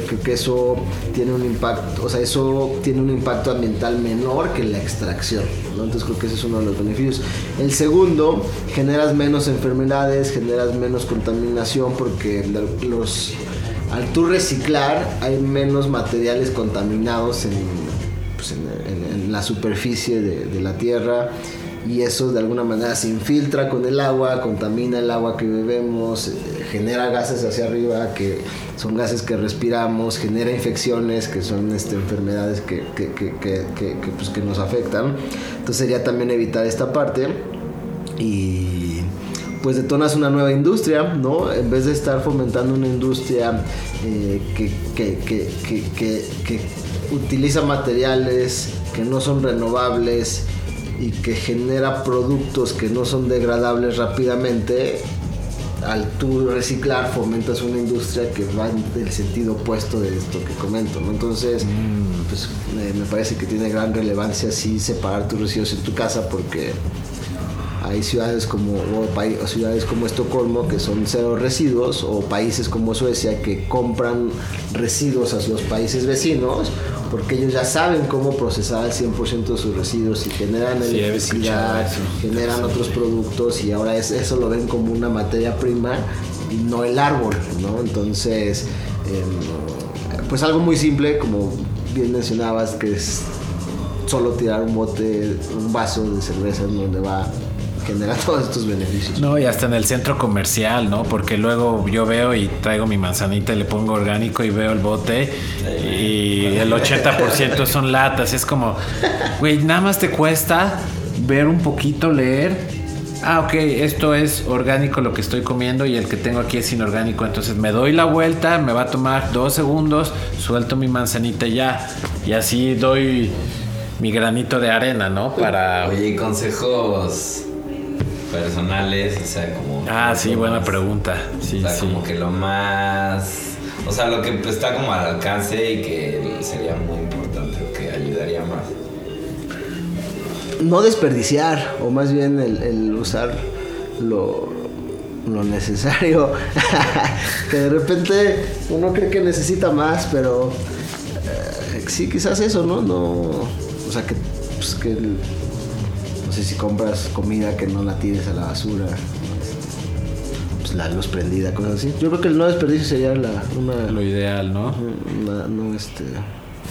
creo que eso tiene un impacto, o sea, eso tiene un impacto ambiental menor que la extracción, Entonces creo que ese es uno de los beneficios. El segundo, generas menos enfermedades, generas menos contaminación porque los, al tú reciclar hay menos materiales contaminados en, pues, la superficie de, de la tierra y eso de alguna manera se infiltra con el agua, contamina el agua que bebemos, eh, genera gases hacia arriba que son gases que respiramos, genera infecciones que son este, enfermedades que, que, que, pues, que nos afectan. Entonces sería también evitar esta parte y pues detonas una nueva industria, ¿no? En vez de estar fomentando una industria eh, que utiliza materiales que no son renovables, y que genera productos que no son degradables rápidamente, al tú reciclar fomentas una industria que va en el sentido opuesto de esto que comento, ¿no? Entonces, mm. pues me parece que tiene gran relevancia sí separar tus residuos en tu casa porque hay ciudades como o, ciudades como Estocolmo que son cero residuos o países como Suecia que compran residuos a los países vecinos porque ellos ya saben cómo procesar el 100% de sus residuos y generan electricidad, generan otros productos y ahora es, eso lo ven como una materia prima y no el árbol, ¿no? Entonces, em, pues algo muy simple, como bien mencionabas, que es solo tirar un bote, un vaso de cerveza en donde va genera todos estos beneficios. No, y hasta en el centro comercial, ¿no? Porque luego yo veo y traigo mi manzanita y le pongo orgánico y veo el bote y el 80% son latas. Es como, güey, nada más te cuesta ver un poquito, leer. Ah, ok, esto es orgánico lo que estoy comiendo y el que tengo aquí es inorgánico. Entonces me doy la vuelta, me va a tomar dos segundos, suelto mi manzanita ya. Y así doy mi granito de arena, ¿no? Para... Oye, consejos personales, o sea, como... Ah, sí, buena pregunta. Sí, o sea, como que lo más... O sea, lo que está como al alcance y que sería muy importante o que ayudaría más. No desperdiciar, o más bien el, usar lo, lo necesario. *laughs* que de repente uno cree que necesita más, pero eh, sí, quizás eso, ¿no? No, o sea, que, pues, que sé si compras comida que no la tires a la basura, pues la luz prendida, cosas así. Yo creo que el no desperdicio sería la, lo ideal, ¿no? no este,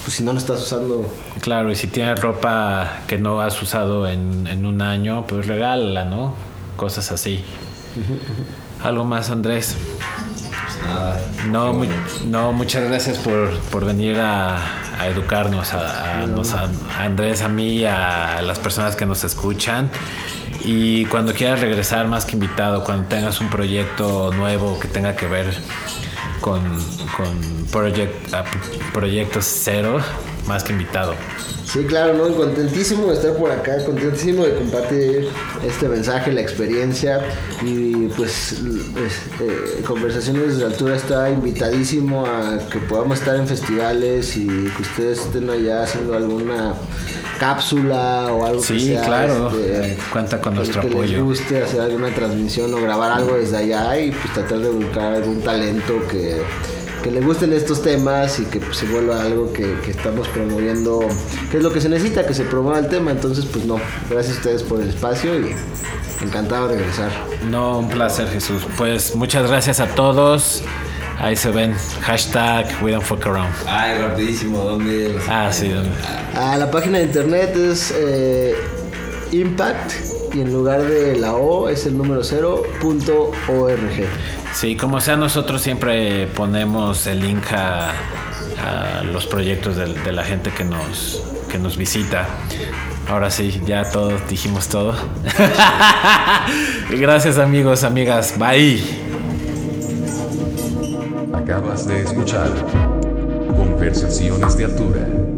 pues si no lo estás usando. Claro, y si tienes ropa que no has usado en, un año, pues regálala, ¿no? Cosas así. ¿Algo más, Andrés? Nada. No, no muchas gracias por, por venir a, a educarnos, a, a, Andrés, a mí, a las personas que nos escuchan. Y cuando quieras regresar más que invitado, cuando tengas un proyecto nuevo que tenga que ver con, con proyectos cero, más que invitado. Sí, claro, ¿no? Contentísimo de estar por acá, contentísimo de compartir este mensaje, la experiencia y pues eh, Conversaciones de Altura está invitadísimo a que podamos estar en festivales y que ustedes estén allá haciendo alguna cápsula o algo sí, que claro, este, cuenta con nuestro que apoyo. les guste hacer alguna transmisión o grabar algo desde allá y pues tratar de buscar algún talento que que le gusten estos temas y que pues, se vuelva algo que, estamos promoviendo, que es lo que se necesita, que se promueva el tema. Entonces, pues no, gracias a ustedes por el espacio y encantado de regresar. No, un placer Jesús. Pues muchas gracias a todos. Ahí se ven. Hashtag We Don't Fuck Around. Ay, rapidísimo. ¿Dónde? Ah, sí. ¿dónde? Ah, la página de internet es eh, Impact y en lugar de la O es el número cero punto org. Sí, como sea, nosotros siempre ponemos el link a, los proyectos de, la gente que nos, que nos visita. Ahora sí, ya todos dijimos todo. *laughs* Gracias amigos, amigas. Bye. Acabas de escuchar Conversaciones de Altura.